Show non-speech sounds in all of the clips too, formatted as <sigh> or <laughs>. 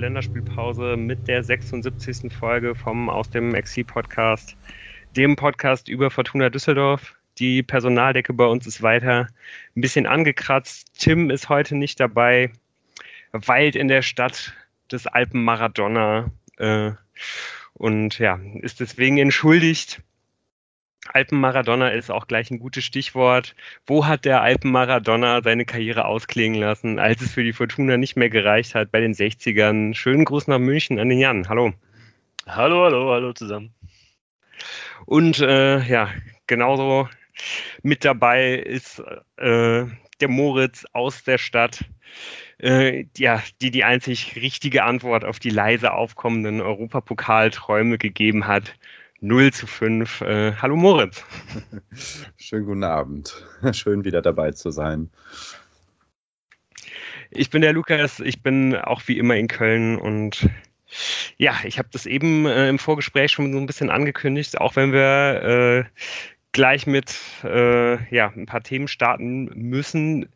der Länderspielpause mit der 76. Folge vom Aus dem XC-Podcast, dem Podcast über Fortuna Düsseldorf. Die Personaldecke bei uns ist weiter ein bisschen angekratzt. Tim ist heute nicht dabei, weilt in der Stadt des Alpen Maradona äh, und ja, ist deswegen entschuldigt. Alpenmaradona ist auch gleich ein gutes Stichwort. Wo hat der Alpenmaradona seine Karriere ausklingen lassen, als es für die Fortuna nicht mehr gereicht hat bei den 60ern? Schönen Gruß nach München an den Jan. Hallo. Hallo, hallo, hallo zusammen. Und äh, ja, genauso mit dabei ist äh, der Moritz aus der Stadt, äh, ja, die die einzig richtige Antwort auf die leise aufkommenden Europapokalträume gegeben hat. 0 zu 5. Äh, hallo Moritz. <laughs> Schönen guten Abend. <laughs> Schön wieder dabei zu sein. Ich bin der Lukas, ich bin auch wie immer in Köln und ja, ich habe das eben äh, im Vorgespräch schon so ein bisschen angekündigt, auch wenn wir äh, gleich mit äh, ja, ein paar Themen starten müssen,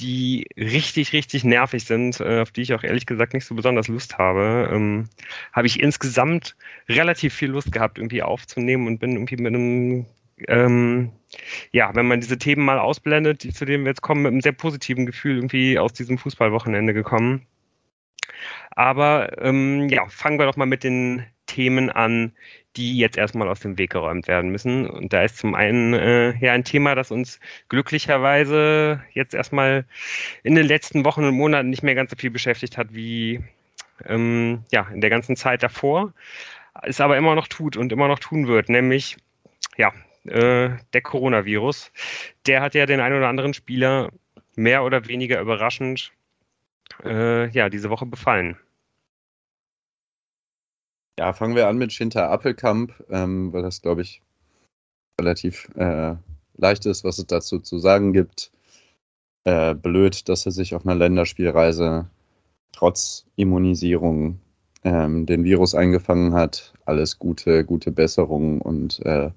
die richtig, richtig nervig sind, äh, auf die ich auch ehrlich gesagt nicht so besonders Lust habe, ähm, habe ich insgesamt relativ viel Lust gehabt, irgendwie aufzunehmen und bin irgendwie mit einem, ähm, ja, wenn man diese Themen mal ausblendet, die, zu denen wir jetzt kommen, mit einem sehr positiven Gefühl irgendwie aus diesem Fußballwochenende gekommen. Aber ähm, ja, fangen wir doch mal mit den Themen an, die jetzt erstmal aus dem Weg geräumt werden müssen. Und da ist zum einen äh, ja ein Thema, das uns glücklicherweise jetzt erstmal in den letzten Wochen und Monaten nicht mehr ganz so viel beschäftigt hat wie ähm, ja in der ganzen Zeit davor, es aber immer noch tut und immer noch tun wird, nämlich ja äh, der Coronavirus. Der hat ja den einen oder anderen Spieler mehr oder weniger überraschend äh, ja diese Woche befallen. Ja, fangen wir an mit Schinter Appelkamp, ähm, weil das, glaube ich, relativ äh, leicht ist, was es dazu zu sagen gibt. Äh, blöd, dass er sich auf einer Länderspielreise trotz Immunisierung ähm, den Virus eingefangen hat. Alles Gute, gute Besserung und äh,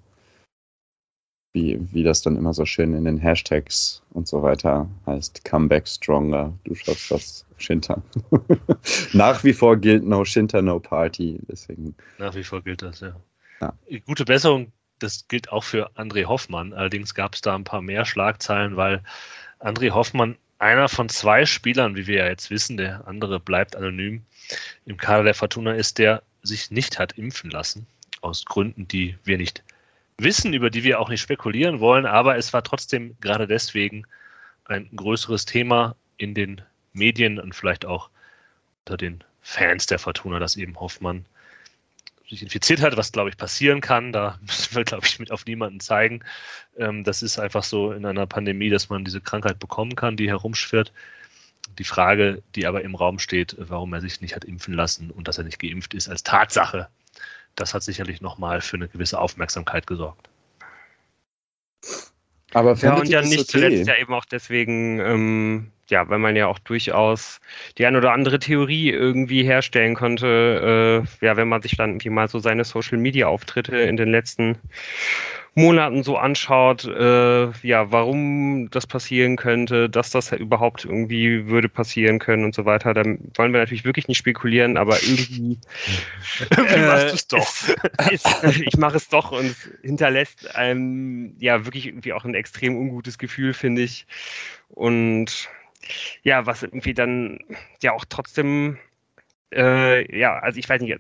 wie, wie das dann immer so schön in den Hashtags und so weiter heißt, Comeback Stronger. Du schaust das Shinta. <laughs> Nach wie vor gilt No Shinta, No Party. Deswegen. Nach wie vor gilt das, ja. ja. Gute Besserung, das gilt auch für André Hoffmann. Allerdings gab es da ein paar mehr Schlagzeilen, weil André Hoffmann einer von zwei Spielern, wie wir ja jetzt wissen, der andere bleibt anonym, im Kader der Fortuna ist, der sich nicht hat impfen lassen. Aus Gründen, die wir nicht wissen, über die wir auch nicht spekulieren wollen, aber es war trotzdem gerade deswegen ein größeres Thema in den Medien und vielleicht auch unter den Fans der Fortuna, dass eben Hoffmann sich infiziert hat, was glaube ich passieren kann. Da <laughs> müssen wir, glaube ich, mit auf niemanden zeigen. Ähm, das ist einfach so in einer Pandemie, dass man diese Krankheit bekommen kann, die herumschwirrt. Die Frage, die aber im Raum steht, warum er sich nicht hat impfen lassen und dass er nicht geimpft ist, als Tatsache das hat sicherlich nochmal für eine gewisse Aufmerksamkeit gesorgt. Aber ja, und ja nicht okay? zuletzt ja eben auch deswegen, ähm, ja, weil man ja auch durchaus die ein oder andere Theorie irgendwie herstellen konnte, äh, ja, wenn man sich dann irgendwie mal so seine Social Media Auftritte in den letzten Monaten so anschaut, äh, ja, warum das passieren könnte, dass das überhaupt irgendwie würde passieren können und so weiter, dann wollen wir natürlich wirklich nicht spekulieren, aber irgendwie. <laughs> irgendwie äh, machst du es doch. Ist, <laughs> ich mache es doch und es hinterlässt einem ja wirklich irgendwie auch ein extrem ungutes Gefühl, finde ich. Und ja, was irgendwie dann ja auch trotzdem äh, ja, also ich weiß nicht,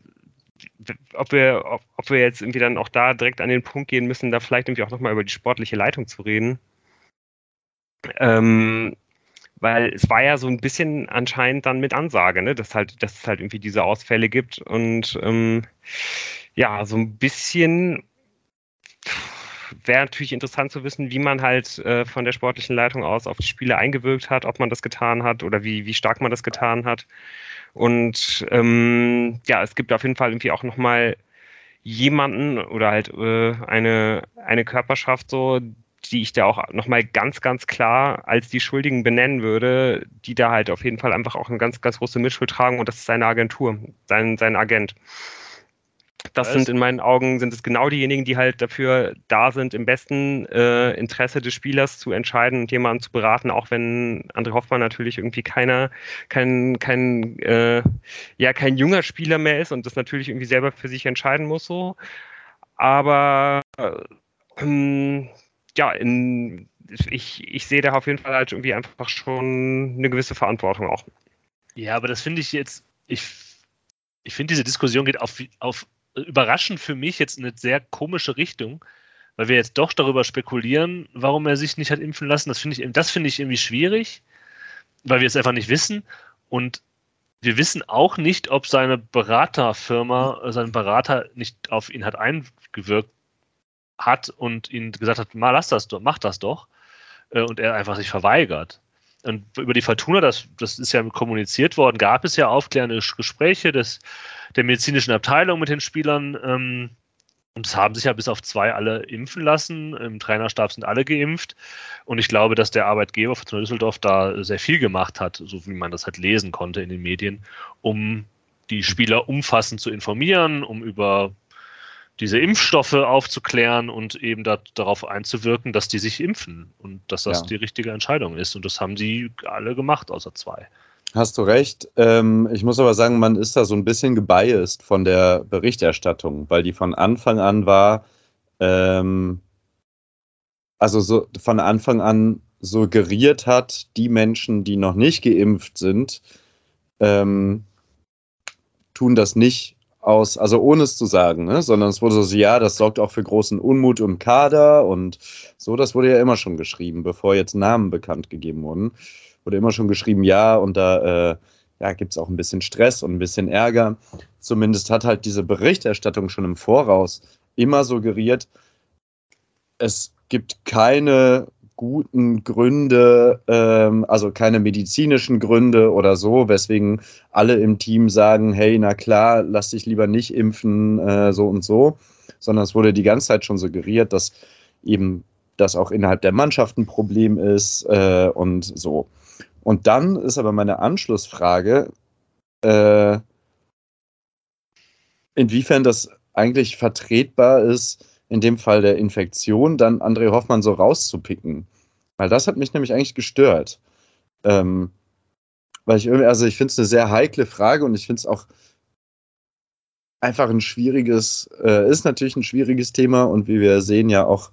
ob wir, ob, ob, wir jetzt irgendwie dann auch da direkt an den Punkt gehen müssen, da vielleicht irgendwie auch nochmal über die sportliche Leitung zu reden. Ähm, weil es war ja so ein bisschen anscheinend dann mit Ansage, ne, dass halt, dass es halt irgendwie diese Ausfälle gibt und ähm, ja, so ein bisschen wäre natürlich interessant zu wissen, wie man halt äh, von der sportlichen Leitung aus auf die Spiele eingewirkt hat, ob man das getan hat oder wie, wie stark man das getan hat. Und ähm, ja, es gibt auf jeden Fall irgendwie auch nochmal jemanden oder halt äh, eine, eine Körperschaft so, die ich da auch nochmal ganz, ganz klar als die Schuldigen benennen würde, die da halt auf jeden Fall einfach auch eine ganz, ganz große Mitschuld tragen und das ist seine Agentur, sein, sein Agent. Das sind in meinen Augen sind es genau diejenigen, die halt dafür da sind, im besten äh, Interesse des Spielers zu entscheiden und jemanden zu beraten, auch wenn André Hoffmann natürlich irgendwie keiner, kein, kein, äh, ja, kein junger Spieler mehr ist und das natürlich irgendwie selber für sich entscheiden muss so. Aber ähm, ja, in, ich, ich sehe da auf jeden Fall halt irgendwie einfach schon eine gewisse Verantwortung auch. Ja, aber das finde ich jetzt, ich, ich finde, diese Diskussion geht auf, auf überraschend für mich jetzt eine sehr komische Richtung, weil wir jetzt doch darüber spekulieren, warum er sich nicht hat impfen lassen. Das finde ich, das ich irgendwie schwierig, weil wir es einfach nicht wissen. Und wir wissen auch nicht, ob seine Beraterfirma, sein Berater nicht auf ihn hat eingewirkt hat und ihn gesagt hat, mal lass das doch, mach das doch. Äh, und er einfach sich verweigert. Und über die Fortuna, das, das ist ja kommuniziert worden, gab es ja aufklärende Gespräche des, der medizinischen Abteilung mit den Spielern. Ähm, und es haben sich ja bis auf zwei alle impfen lassen. Im Trainerstab sind alle geimpft. Und ich glaube, dass der Arbeitgeber Fortuna Düsseldorf da sehr viel gemacht hat, so wie man das halt lesen konnte in den Medien, um die Spieler umfassend zu informieren, um über diese Impfstoffe aufzuklären und eben da, darauf einzuwirken, dass die sich impfen und dass das ja. die richtige Entscheidung ist. Und das haben sie alle gemacht, außer zwei. Hast du recht. Ähm, ich muss aber sagen, man ist da so ein bisschen gebiased von der Berichterstattung, weil die von Anfang an war, ähm, also so von Anfang an suggeriert hat, die Menschen, die noch nicht geimpft sind, ähm, tun das nicht aus, also ohne es zu sagen, ne? sondern es wurde so, ja, das sorgt auch für großen Unmut im Kader und so, das wurde ja immer schon geschrieben, bevor jetzt Namen bekannt gegeben wurden. Wurde immer schon geschrieben, ja, und da äh, ja, gibt es auch ein bisschen Stress und ein bisschen Ärger. Zumindest hat halt diese Berichterstattung schon im Voraus immer suggeriert, es gibt keine guten Gründe, ähm, also keine medizinischen Gründe oder so, weswegen alle im Team sagen, hey, na klar, lass dich lieber nicht impfen, äh, so und so, sondern es wurde die ganze Zeit schon suggeriert, dass eben das auch innerhalb der Mannschaft ein Problem ist äh, und so. Und dann ist aber meine Anschlussfrage, äh, inwiefern das eigentlich vertretbar ist, in dem Fall der Infektion, dann André Hoffmann so rauszupicken. Weil das hat mich nämlich eigentlich gestört. Ähm, weil ich irgendwie, also ich finde es eine sehr heikle Frage und ich finde es auch einfach ein schwieriges, äh, ist natürlich ein schwieriges Thema und wie wir sehen ja auch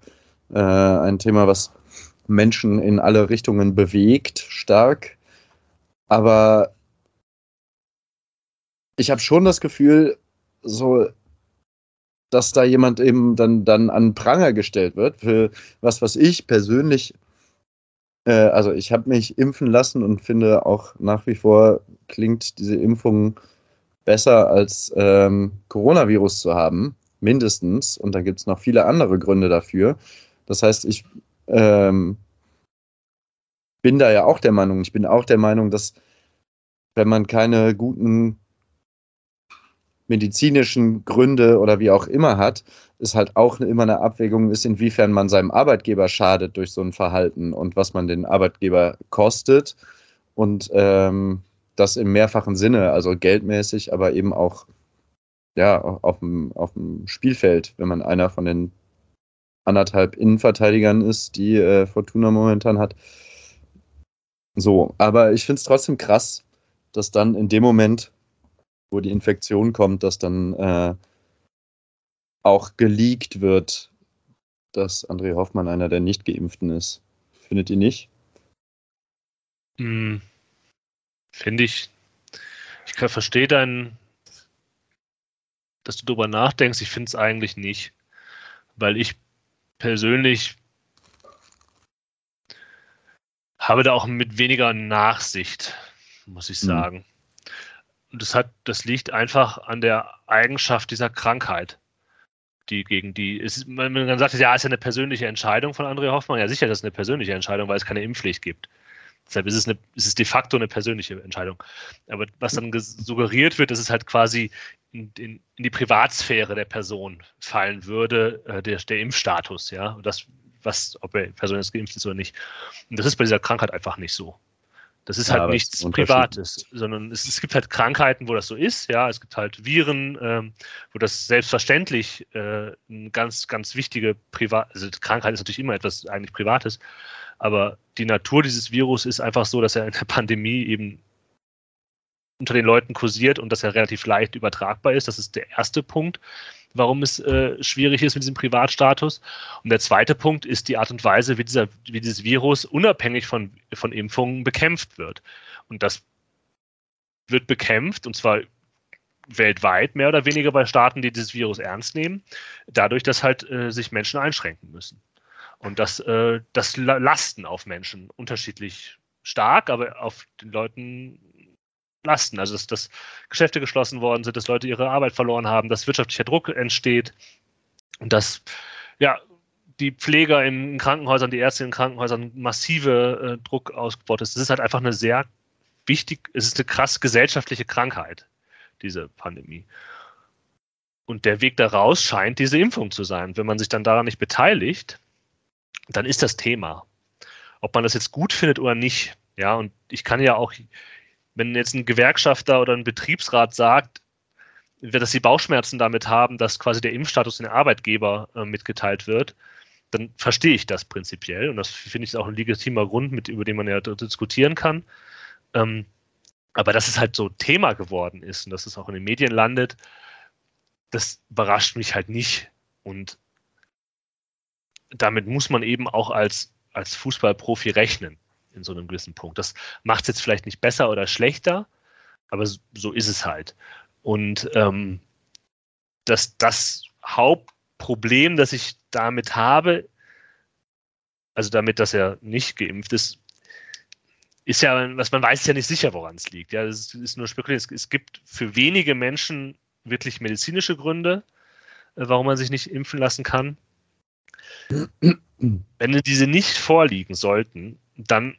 äh, ein Thema, was Menschen in alle Richtungen bewegt, stark. Aber ich habe schon das Gefühl, so dass da jemand eben dann, dann an Pranger gestellt wird für was, was ich persönlich, äh, also ich habe mich impfen lassen und finde auch nach wie vor klingt diese Impfung besser als ähm, Coronavirus zu haben, mindestens. Und da gibt es noch viele andere Gründe dafür. Das heißt, ich ähm, bin da ja auch der Meinung, ich bin auch der Meinung, dass wenn man keine guten medizinischen Gründe oder wie auch immer hat, ist halt auch immer eine Abwägung ist, inwiefern man seinem Arbeitgeber schadet durch so ein Verhalten und was man den Arbeitgeber kostet. Und ähm, das im mehrfachen Sinne, also geldmäßig, aber eben auch ja, auf dem, auf dem Spielfeld, wenn man einer von den anderthalb Innenverteidigern ist, die äh, Fortuna momentan hat. So, aber ich finde es trotzdem krass, dass dann in dem Moment wo die Infektion kommt, dass dann äh, auch geleakt wird, dass André Hoffmann einer der Nicht-Geimpften ist. Findet ihr nicht? Hm, Finde ich. Ich verstehe deinen, dass du darüber nachdenkst. Ich finde es eigentlich nicht, weil ich persönlich habe da auch mit weniger Nachsicht, muss ich hm. sagen. Und das hat, das liegt einfach an der Eigenschaft dieser Krankheit, die gegen die ist, man, man sagt, ja, ist ja eine persönliche Entscheidung von André Hoffmann. Ja, sicher, das ist eine persönliche Entscheidung, weil es keine Impfpflicht gibt. Deshalb ist es, eine, ist es de facto eine persönliche Entscheidung. Aber was dann suggeriert wird, dass es halt quasi in, in, in die Privatsphäre der Person fallen würde, äh, der, der Impfstatus, ja. Und das, was, ob er Person jetzt geimpft ist oder nicht. Und das ist bei dieser Krankheit einfach nicht so. Das ist halt nichts Privates, sondern es, es, gibt halt Krankheiten, wo das so ist. Ja, es gibt halt Viren, ähm, wo das selbstverständlich äh, eine ganz, ganz wichtige Privat, also Krankheit ist natürlich immer etwas eigentlich Privates, aber die Natur dieses Virus ist einfach so, dass er in der Pandemie eben unter den Leuten kursiert und dass er relativ leicht übertragbar ist. Das ist der erste Punkt warum es äh, schwierig ist mit diesem Privatstatus. Und der zweite Punkt ist die Art und Weise, wie, dieser, wie dieses Virus unabhängig von, von Impfungen bekämpft wird. Und das wird bekämpft, und zwar weltweit mehr oder weniger bei Staaten, die dieses Virus ernst nehmen, dadurch, dass halt äh, sich Menschen einschränken müssen. Und das, äh, das Lasten auf Menschen unterschiedlich stark, aber auf den Leuten lasten. Also dass, dass Geschäfte geschlossen worden sind, dass Leute ihre Arbeit verloren haben, dass wirtschaftlicher Druck entsteht und dass ja, die Pfleger in Krankenhäusern, die Ärzte in Krankenhäusern massive äh, Druck ausgebaut ist. Das ist halt einfach eine sehr wichtig, es ist eine krass gesellschaftliche Krankheit, diese Pandemie. Und der Weg daraus scheint diese Impfung zu sein. Wenn man sich dann daran nicht beteiligt, dann ist das Thema. Ob man das jetzt gut findet oder nicht. Ja, und ich kann ja auch wenn jetzt ein Gewerkschafter oder ein Betriebsrat sagt, dass sie Bauchschmerzen damit haben, dass quasi der Impfstatus den Arbeitgeber äh, mitgeteilt wird, dann verstehe ich das prinzipiell und das finde ich auch ein legitimer Grund, mit, über den man ja diskutieren kann. Ähm, aber dass es halt so Thema geworden ist und dass es auch in den Medien landet, das überrascht mich halt nicht. Und damit muss man eben auch als, als Fußballprofi rechnen in so einem gewissen Punkt. Das macht es jetzt vielleicht nicht besser oder schlechter, aber so ist es halt. Und ähm, dass das Hauptproblem, das ich damit habe, also damit, dass er nicht geimpft ist, ist ja, was man weiß, ja nicht sicher, woran es liegt. Ja, es ist nur spekuliert. Es gibt für wenige Menschen wirklich medizinische Gründe, äh, warum man sich nicht impfen lassen kann. <clears throat> Wenn diese nicht vorliegen sollten, dann,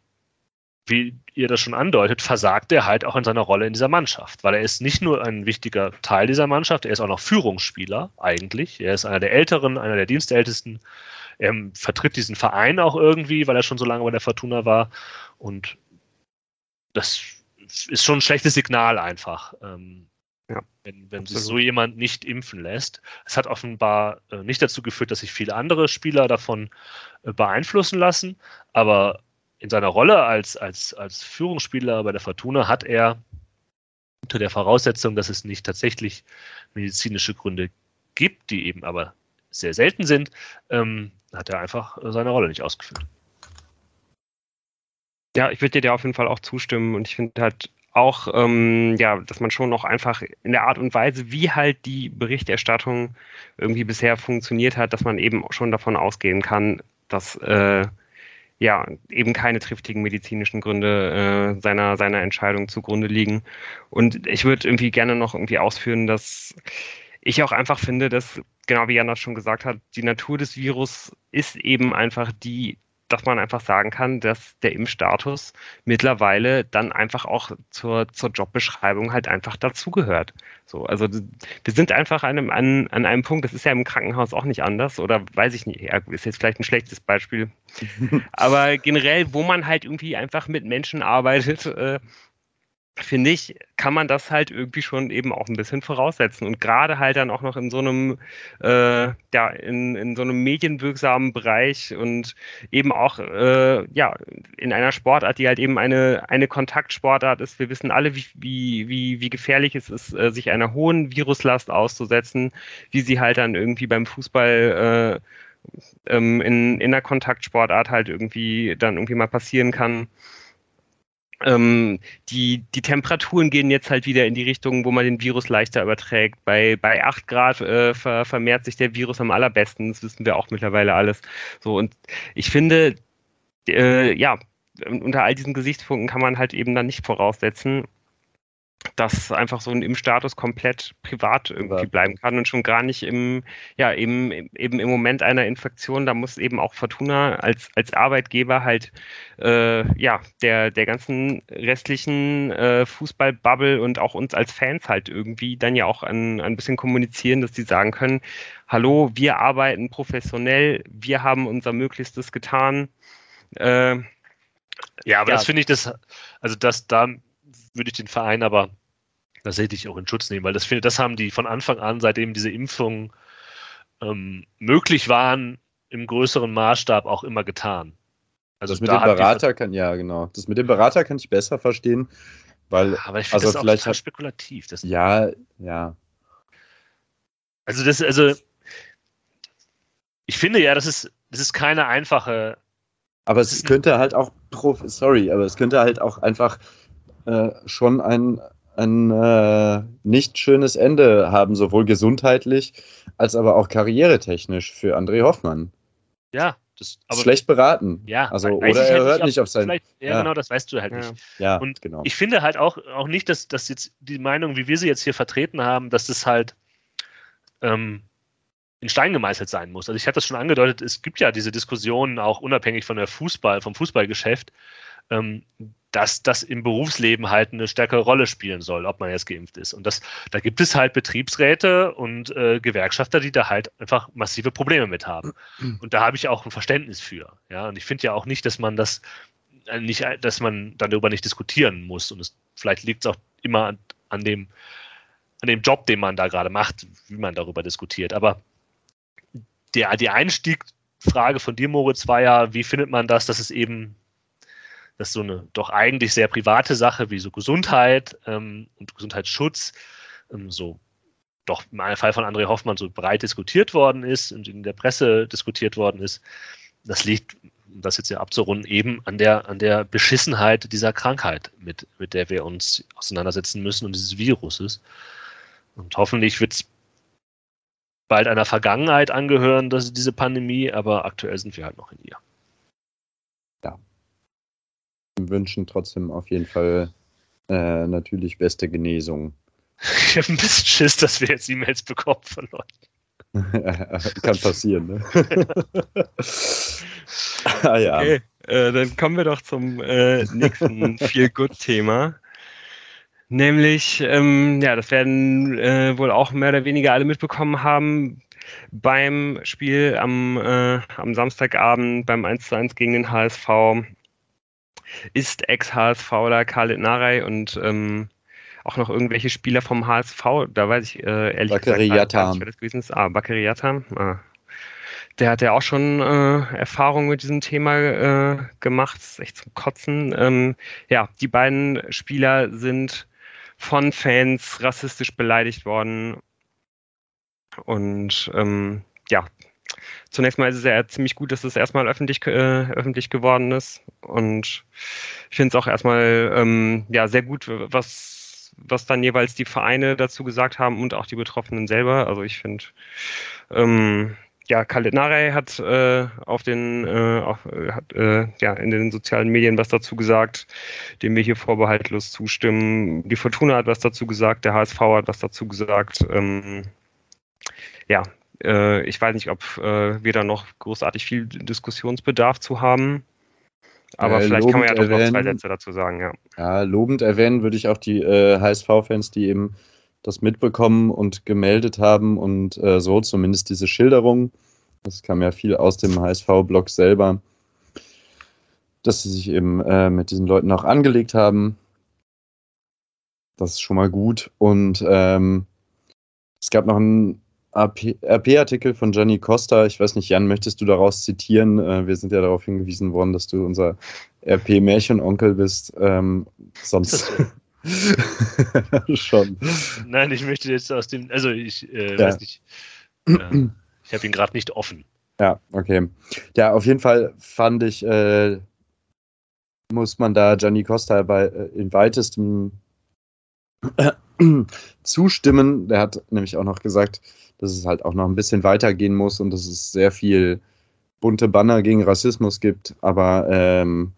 wie ihr das schon andeutet, versagt er halt auch in seiner Rolle in dieser Mannschaft, weil er ist nicht nur ein wichtiger Teil dieser Mannschaft, er ist auch noch Führungsspieler eigentlich. Er ist einer der Älteren, einer der Dienstältesten. Er vertritt diesen Verein auch irgendwie, weil er schon so lange bei der Fortuna war. Und das ist schon ein schlechtes Signal einfach. Ähm, ja, wenn, wenn sich so jemand nicht impfen lässt. Es hat offenbar äh, nicht dazu geführt, dass sich viele andere Spieler davon äh, beeinflussen lassen, aber in seiner Rolle als, als, als Führungsspieler bei der Fortuna hat er unter der Voraussetzung, dass es nicht tatsächlich medizinische Gründe gibt, die eben aber sehr selten sind, ähm, hat er einfach seine Rolle nicht ausgeführt. Ja, ich würde dir auf jeden Fall auch zustimmen und ich finde halt auch, ähm, ja, dass man schon noch einfach in der Art und Weise, wie halt die Berichterstattung irgendwie bisher funktioniert hat, dass man eben schon davon ausgehen kann, dass äh, ja, eben keine triftigen medizinischen Gründe äh, seiner, seiner Entscheidung zugrunde liegen. Und ich würde irgendwie gerne noch irgendwie ausführen, dass ich auch einfach finde, dass, genau wie Jan das schon gesagt hat, die Natur des Virus ist eben einfach die, dass man einfach sagen kann, dass der Impfstatus mittlerweile dann einfach auch zur, zur Jobbeschreibung halt einfach dazugehört. So, also wir sind einfach an einem, an, an einem Punkt, das ist ja im Krankenhaus auch nicht anders, oder weiß ich nicht, ist jetzt vielleicht ein schlechtes Beispiel. <laughs> Aber generell, wo man halt irgendwie einfach mit Menschen arbeitet, äh, finde ich, kann man das halt irgendwie schon eben auch ein bisschen voraussetzen. Und gerade halt dann auch noch in so einem, äh, ja, in, in so einem medienwirksamen Bereich und eben auch, äh, ja, in einer Sportart, die halt eben eine, eine Kontaktsportart ist. Wir wissen alle, wie, wie, wie, gefährlich es ist, äh, sich einer hohen Viruslast auszusetzen, wie sie halt dann irgendwie beim Fußball äh, ähm, in, in einer Kontaktsportart halt irgendwie dann irgendwie mal passieren kann. Ähm, die, die Temperaturen gehen jetzt halt wieder in die Richtung, wo man den Virus leichter überträgt. Bei, bei 8 Grad äh, ver, vermehrt sich der Virus am allerbesten, das wissen wir auch mittlerweile alles. So, und ich finde, äh, ja, unter all diesen Gesichtspunkten kann man halt eben dann nicht voraussetzen, dass einfach so ein Impfstatus komplett privat irgendwie bleiben kann und schon gar nicht im, ja, eben, eben im Moment einer Infektion, da muss eben auch Fortuna als, als Arbeitgeber halt, äh, ja, der, der ganzen restlichen äh, Fußballbubble und auch uns als Fans halt irgendwie dann ja auch ein, ein bisschen kommunizieren, dass die sagen können, hallo, wir arbeiten professionell, wir haben unser Möglichstes getan, äh, Ja, aber ja. das finde ich, das, also das, da würde ich den Verein aber tatsächlich auch in Schutz nehmen, weil das finde, das haben die von Anfang an, seitdem diese Impfungen ähm, möglich waren, im größeren Maßstab auch immer getan. Also das mit dem Berater kann, ja genau. Das mit dem Berater kann ich besser verstehen, weil. Aber ich finde also das vielleicht auch spekulativ. Das ja, ja. Also das, also ich finde ja, das ist, das ist keine einfache. Aber es könnte halt auch, sorry, aber es könnte halt auch einfach äh, schon ein, ein äh, nicht schönes Ende haben, sowohl gesundheitlich als aber auch karrieretechnisch für André Hoffmann. Ja, das, aber, schlecht beraten. Ja, also oder er halt hört nicht auf, sein. Ja, ja, genau, das weißt du halt nicht. Ja, und genau. ich finde halt auch, auch nicht, dass, dass jetzt die Meinung, wie wir sie jetzt hier vertreten haben, dass das halt ähm, in Stein gemeißelt sein muss. Also ich habe das schon angedeutet, es gibt ja diese Diskussionen auch unabhängig von der Fußball, vom Fußballgeschäft, ähm, dass das im Berufsleben halt eine stärkere Rolle spielen soll, ob man jetzt geimpft ist. Und das, da gibt es halt Betriebsräte und äh, Gewerkschafter, die da halt einfach massive Probleme mit haben. Und da habe ich auch ein Verständnis für. Ja, und ich finde ja auch nicht, dass man das äh, nicht, dass man dann darüber nicht diskutieren muss. Und es, vielleicht liegt es auch immer an, an dem, an dem Job, den man da gerade macht, wie man darüber diskutiert. Aber der, die Einstiegsfrage von dir, Moritz, war ja, wie findet man das, dass es eben, dass so eine doch eigentlich sehr private Sache wie so Gesundheit ähm, und Gesundheitsschutz ähm, so doch im Fall von André Hoffmann so breit diskutiert worden ist und in der Presse diskutiert worden ist. Das liegt, um das jetzt ja abzurunden, eben an der, an der Beschissenheit dieser Krankheit, mit, mit der wir uns auseinandersetzen müssen und dieses Viruses. Und hoffentlich wird es bald einer Vergangenheit angehören, dass diese Pandemie, aber aktuell sind wir halt noch in ihr. Wünschen trotzdem auf jeden Fall äh, natürlich beste Genesung. <laughs> Ich habe ein bisschen Schiss, dass wir jetzt E-Mails bekommen von Leuten. <laughs> Kann passieren, ne? <laughs> ah ja. Okay, äh, dann kommen wir doch zum äh, nächsten Feel-Good-Thema. Nämlich, ähm, ja, das werden äh, wohl auch mehr oder weniger alle mitbekommen haben beim Spiel am, äh, am Samstagabend beim 1 zu 1 gegen den HSV ist Ex-HSVler Khalid Narei und ähm, auch noch irgendwelche Spieler vom HSV, da weiß ich äh, ehrlich Bakary gesagt nicht, wer das gewesen ist. Ah, Bakary Yatam. Ah. Der hat ja auch schon äh, Erfahrung mit diesem Thema äh, gemacht. Das ist echt zum Kotzen. Ähm, ja, die beiden Spieler sind von Fans rassistisch beleidigt worden. Und ähm, ja, zunächst mal ist es ja ziemlich gut, dass es erstmal öffentlich, äh, öffentlich geworden ist. Und ich finde es auch erstmal ähm, ja, sehr gut, was, was dann jeweils die Vereine dazu gesagt haben und auch die Betroffenen selber. Also ich finde, ähm, ja, Khaled Narey hat äh, auf den, äh, auf, äh, hat, äh, ja, in den sozialen Medien was dazu gesagt, dem wir hier vorbehaltlos zustimmen. Die Fortuna hat was dazu gesagt, der HSV hat was dazu gesagt. Ähm, ja, äh, ich weiß nicht, ob äh, wir da noch großartig viel Diskussionsbedarf zu haben. Aber vielleicht kann man ja doch erwähnen, noch zwei Sätze dazu sagen, ja. Ja, lobend erwähnen würde ich auch die HSV-Fans, die eben das mitbekommen und gemeldet haben und äh, so zumindest diese Schilderung. Das kam ja viel aus dem HSV-Blog selber, dass sie sich eben äh, mit diesen Leuten auch angelegt haben. Das ist schon mal gut. Und ähm, es gab noch einen RP-Artikel von Gianni Costa. Ich weiß nicht, Jan, möchtest du daraus zitieren? Äh, wir sind ja darauf hingewiesen worden, dass du unser RP-Märchenonkel bist. Ähm, sonst <laughs> Schon. Nein, ich möchte jetzt aus dem, also ich äh, ja. weiß nicht, äh, ich habe ihn gerade nicht offen. Ja, okay. Ja, auf jeden Fall fand ich, äh, muss man da Gianni Costa bei, äh, in weitestem zustimmen. Der hat nämlich auch noch gesagt, dass es halt auch noch ein bisschen weitergehen muss und dass es sehr viel bunte Banner gegen Rassismus gibt, aber ähm,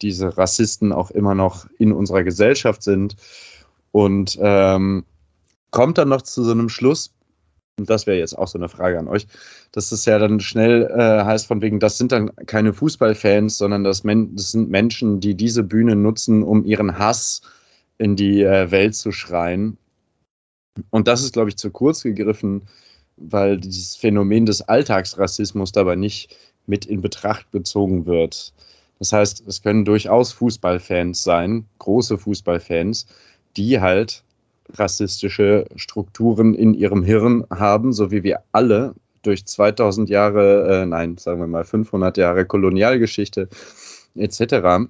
diese Rassisten auch immer noch in unserer Gesellschaft sind. Und ähm, kommt dann noch zu so einem Schluss, und das wäre jetzt auch so eine Frage an euch, dass es ja dann schnell äh, heißt von wegen, das sind dann keine Fußballfans, sondern das, Men das sind Menschen, die diese Bühne nutzen, um ihren Hass in die äh, Welt zu schreien. Und das ist, glaube ich, zu kurz gegriffen, weil dieses Phänomen des Alltagsrassismus dabei nicht mit in Betracht gezogen wird. Das heißt, es können durchaus Fußballfans sein, große Fußballfans, die halt rassistische Strukturen in ihrem Hirn haben, so wie wir alle durch 2000 Jahre, äh, nein, sagen wir mal 500 Jahre Kolonialgeschichte etc.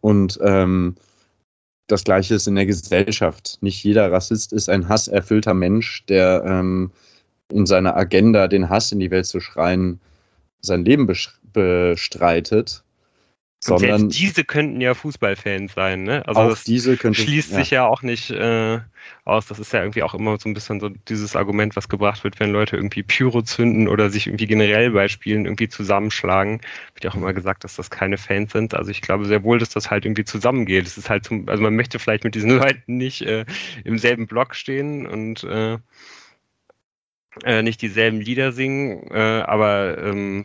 Und ähm, das Gleiche ist in der Gesellschaft. Nicht jeder Rassist ist ein hasserfüllter Mensch, der ähm, in seiner Agenda, den Hass in die Welt zu schreien, sein Leben bestreitet. Sondern diese könnten ja Fußballfans sein, ne? Also auch das diese könnte, schließt ja. sich ja auch nicht äh, aus. Das ist ja irgendwie auch immer so ein bisschen so dieses Argument, was gebracht wird, wenn Leute irgendwie Pyro zünden oder sich irgendwie generell bei Spielen irgendwie zusammenschlagen. Wird ja auch immer gesagt, dass das keine Fans sind. Also ich glaube sehr wohl, dass das halt irgendwie zusammengeht. Es ist halt zum, also man möchte vielleicht mit diesen <laughs> Leuten nicht äh, im selben Block stehen und äh, äh, nicht dieselben Lieder singen, äh, aber ähm,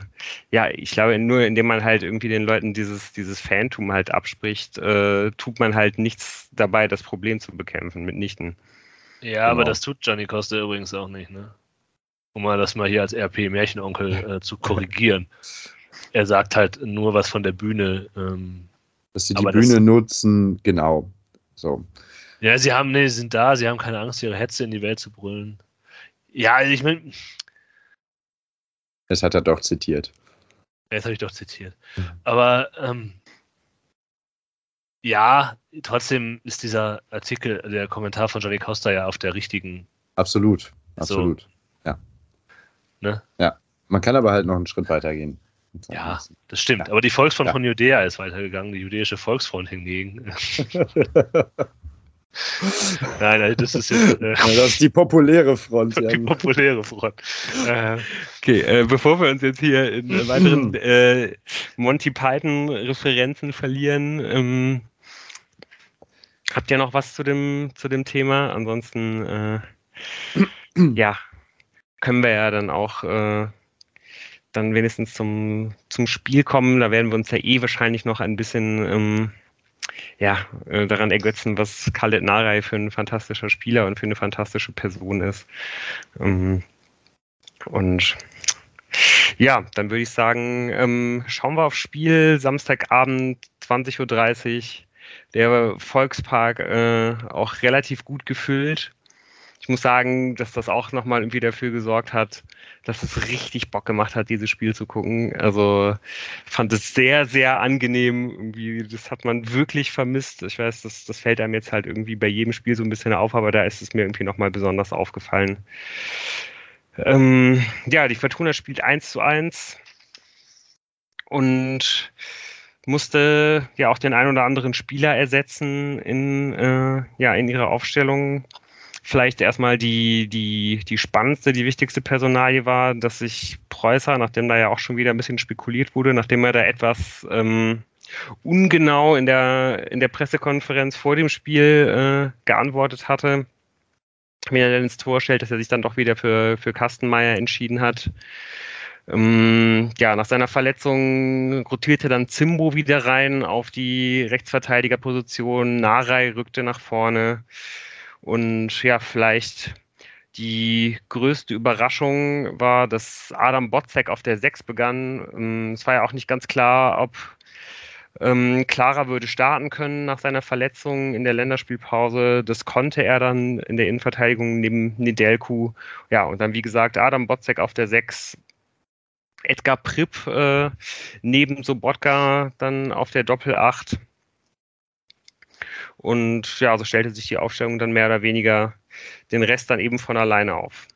ja, ich glaube, nur indem man halt irgendwie den Leuten dieses, dieses Phantom halt abspricht, äh, tut man halt nichts dabei, das Problem zu bekämpfen, mitnichten. Ja, genau. aber das tut Johnny Costa übrigens auch nicht, ne? Um mal das mal hier als RP-Märchenonkel äh, zu <laughs> korrigieren. Er sagt halt nur was von der Bühne. Ähm, Dass sie die Bühne das, nutzen, genau. So. Ja, sie haben, nee, sie sind da, sie haben keine Angst, ihre Hetze in die Welt zu brüllen. Ja, also ich meine. Das hat er doch zitiert. Das habe ich doch zitiert. Aber ähm, ja, trotzdem ist dieser Artikel, der Kommentar von Johnny Costa ja auf der richtigen. Absolut, absolut. So. Ja. Ne? Ja. Man kann aber halt noch einen Schritt weiter gehen. Ja, das stimmt. Ja. Aber die Volksfront ja. von Judäa ist weitergegangen, die jüdische Volksfront hingegen. <laughs> Nein, nein, das ist jetzt. Äh, das ist die populäre Front. <laughs> Die populäre Front. Äh, okay, äh, bevor wir uns jetzt hier in äh, <laughs> weiteren äh, Monty Python-Referenzen verlieren, ähm, habt ihr noch was zu dem, zu dem Thema? Ansonsten, äh, <clears throat> ja, können wir ja dann auch dann wenigstens zum, zum Spiel kommen. Da werden wir uns ja eh wahrscheinlich noch ein bisschen. Ähm, ja, äh, daran ergötzen, was Khaled Narei für ein fantastischer Spieler und für eine fantastische Person ist. Ähm, und ja, dann würde ich sagen, ähm, schauen wir aufs Spiel. Samstagabend 20.30 Uhr. Der Volkspark äh, auch relativ gut gefüllt ich muss sagen, dass das auch nochmal irgendwie dafür gesorgt hat, dass es richtig Bock gemacht hat, dieses Spiel zu gucken. Also fand es sehr, sehr angenehm. Irgendwie, das hat man wirklich vermisst. Ich weiß, das, das fällt einem jetzt halt irgendwie bei jedem Spiel so ein bisschen auf, aber da ist es mir irgendwie nochmal besonders aufgefallen. Ähm, ja, die Fortuna spielt 1 zu 1 und musste ja auch den ein oder anderen Spieler ersetzen in, äh, ja, in ihrer Aufstellung vielleicht erstmal die, die, die spannendste, die wichtigste Personalie war, dass sich Preußer, nachdem da ja auch schon wieder ein bisschen spekuliert wurde, nachdem er da etwas ähm, ungenau in der, in der Pressekonferenz vor dem Spiel äh, geantwortet hatte, wenn er dann ins Tor stellt, dass er sich dann doch wieder für, für Kastenmeier entschieden hat. Ähm, ja, nach seiner Verletzung rotierte dann Zimbo wieder rein auf die Rechtsverteidigerposition. Narei rückte nach vorne. Und ja, vielleicht die größte Überraschung war, dass Adam Botzek auf der 6 begann. Ähm, es war ja auch nicht ganz klar, ob ähm, Clara würde starten können nach seiner Verletzung in der Länderspielpause. Das konnte er dann in der Innenverteidigung neben Nedelku. Ja, und dann wie gesagt Adam Botzek auf der 6. Edgar Pripp äh, neben Sobotka dann auf der Doppel 8. Und ja, so stellte sich die Aufstellung dann mehr oder weniger den Rest dann eben von alleine auf.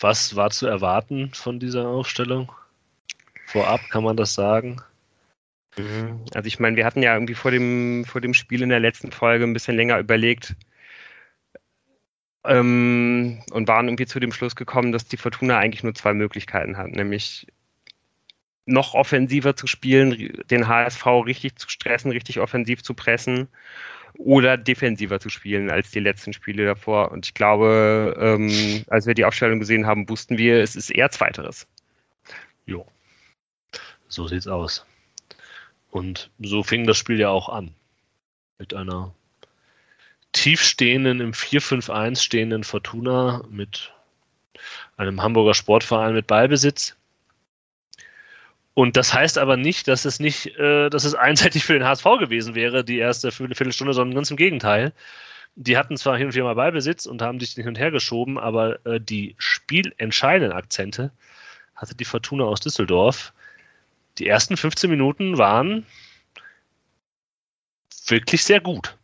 Was war zu erwarten von dieser Aufstellung? Vorab kann man das sagen? Mhm. Also ich meine, wir hatten ja irgendwie vor dem, vor dem Spiel in der letzten Folge ein bisschen länger überlegt ähm, und waren irgendwie zu dem Schluss gekommen, dass die Fortuna eigentlich nur zwei Möglichkeiten hat, nämlich noch offensiver zu spielen, den HSV richtig zu stressen, richtig offensiv zu pressen oder defensiver zu spielen als die letzten Spiele davor. Und ich glaube, ähm, als wir die Aufstellung gesehen haben, wussten wir, es ist eher Zweiteres. Jo, so sieht's aus. Und so fing das Spiel ja auch an. Mit einer tiefstehenden, im 4-5-1 stehenden Fortuna mit einem Hamburger Sportverein mit Ballbesitz Und das heißt aber nicht, dass es nicht, äh, dass es <laughs> einseitig für den HSV gewesen wäre, die erste Viertelstunde, sondern ganz im Gegenteil. Die hatten zwar hin und wieder mal Ballbesitz und haben sich hin und her geschoben, aber äh, die spielentscheidenden Akzente hatte die Fortuna aus Düsseldorf. Die ersten 15 Minuten waren wirklich sehr gut.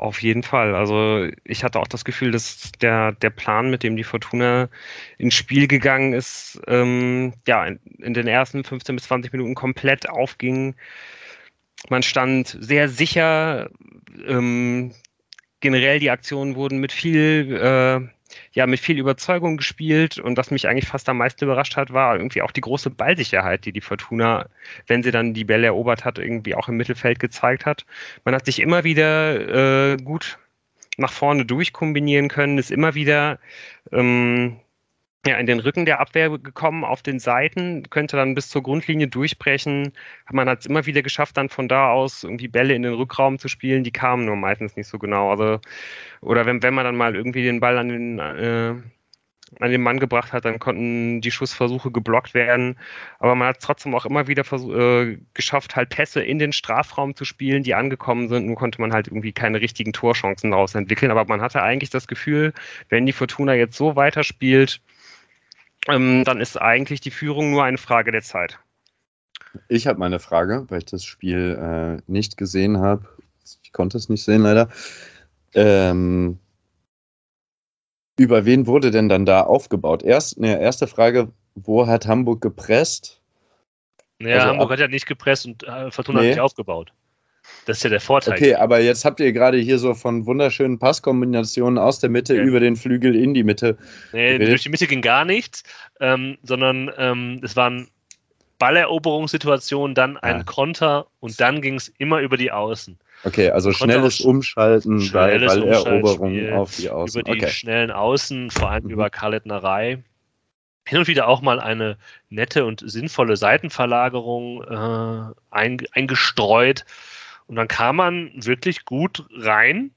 Auf jeden Fall. Also ich hatte auch das Gefühl, dass der, der Plan, mit dem die Fortuna ins Spiel gegangen ist, ähm, ja, in, in, den ersten 15 bis 20 Minuten komplett aufging. Man stand sehr sicher. Ähm, generell die Aktionen wurden mit viel äh, ja mit viel Überzeugung gespielt und was mich eigentlich fast am meisten überrascht hat, war irgendwie auch die große Ballsicherheit, die die Fortuna, wenn sie dann die Bälle erobert hat, irgendwie auch im Mittelfeld gezeigt hat. Man hat sich immer wieder äh, gut nach vorne durchkombinieren können, ist immer wieder ähm, ja, in den Rücken der Abwehr gekommen, auf den Seiten, könnte dann bis zur Grundlinie durchbrechen. Man hat es immer wieder geschafft, dann von da aus irgendwie Bälle in den Rückraum zu spielen, die kamen nur meistens nicht so genau. Also, oder wenn, wenn man dann mal irgendwie den Ball an den, äh, an den Mann gebracht hat, dann konnten die Schussversuche geblockt werden. Aber man hat es trotzdem auch immer wieder äh, geschafft, halt Pässe in den Strafraum zu spielen, die angekommen sind. Nun konnte man halt irgendwie keine richtigen Torchancen daraus entwickeln. Aber man hatte eigentlich das Gefühl, wenn die Fortuna jetzt so weiterspielt, ähm, dann ist eigentlich die Führung nur eine Frage der Zeit. Ich habe meine Frage, weil ich das Spiel äh, nicht gesehen habe. Ich konnte es nicht sehen, leider. Ähm, über wen wurde denn dann da aufgebaut? Erst, ne, erste Frage, wo hat Hamburg gepresst? Naja, also Hamburg ab, hat ja nicht gepresst und äh, Fortuna nee. hat nicht aufgebaut. Das ist ja der Vorteil. Okay, aber jetzt habt ihr gerade hier so von wunderschönen Passkombinationen aus der Mitte okay. über den Flügel in die Mitte. Nee, durch die Mitte ging gar nichts, ähm, sondern ähm, es waren Balleroberungssituationen, dann ein ja. Konter und dann ging es immer über die Außen. Okay, also schnelles Umschalten schnelles bei Balleroberung auf die Außen. Über die okay. schnellen Außen, vor allem mhm. über Karletnerei. Hin und wieder auch mal eine nette und sinnvolle Seitenverlagerung äh, eingestreut. Und dann kam man wirklich gut rein,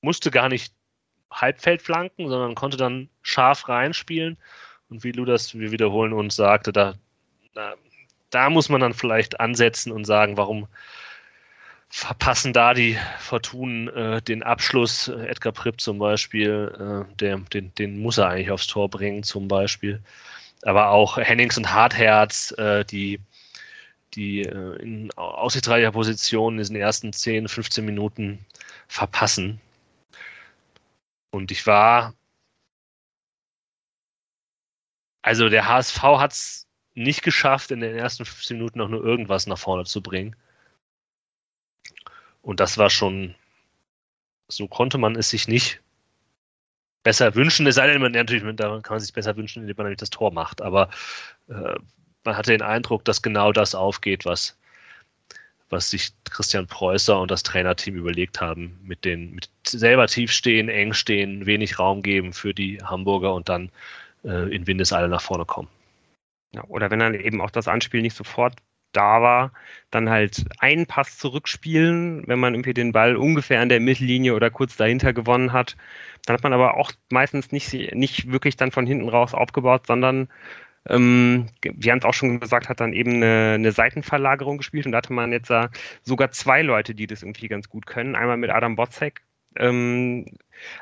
musste gar nicht Halbfeld flanken, sondern konnte dann scharf reinspielen. Und wie Ludas, wir wiederholen uns, sagte, da, da, da muss man dann vielleicht ansetzen und sagen, warum verpassen da die Fortunen äh, den Abschluss. Edgar Pripp zum Beispiel, äh, der, den, den muss er eigentlich aufs Tor bringen, zum Beispiel. Aber auch Hennings und Hartherz, äh, die die äh, in aussichtsreicher Position in den ersten 10, 15 Minuten verpassen. Und ich war, also der HSV hat es nicht geschafft, in den ersten 15 Minuten noch nur irgendwas nach vorne zu bringen. Und das war schon, so konnte man es sich nicht besser wünschen. Es sei denn, man, natürlich, da kann man sich besser wünschen, indem man nämlich das Tor macht. Aber äh, man hatte den Eindruck, dass genau das aufgeht, was, was sich Christian Preußer und das Trainerteam überlegt haben, mit den mit selber tief stehen, eng stehen, wenig Raum geben für die Hamburger und dann äh, in Windeseile nach vorne kommen. Ja, oder wenn dann eben auch das Anspiel nicht sofort da war, dann halt einen Pass zurückspielen, wenn man irgendwie den Ball ungefähr an der Mittellinie oder kurz dahinter gewonnen hat. Dann hat man aber auch meistens nicht, nicht wirklich dann von hinten raus aufgebaut, sondern ähm, wie Hans auch schon gesagt hat, dann eben eine, eine Seitenverlagerung gespielt und da hatte man jetzt äh, sogar zwei Leute, die das irgendwie ganz gut können. Einmal mit Adam Botzek, ähm,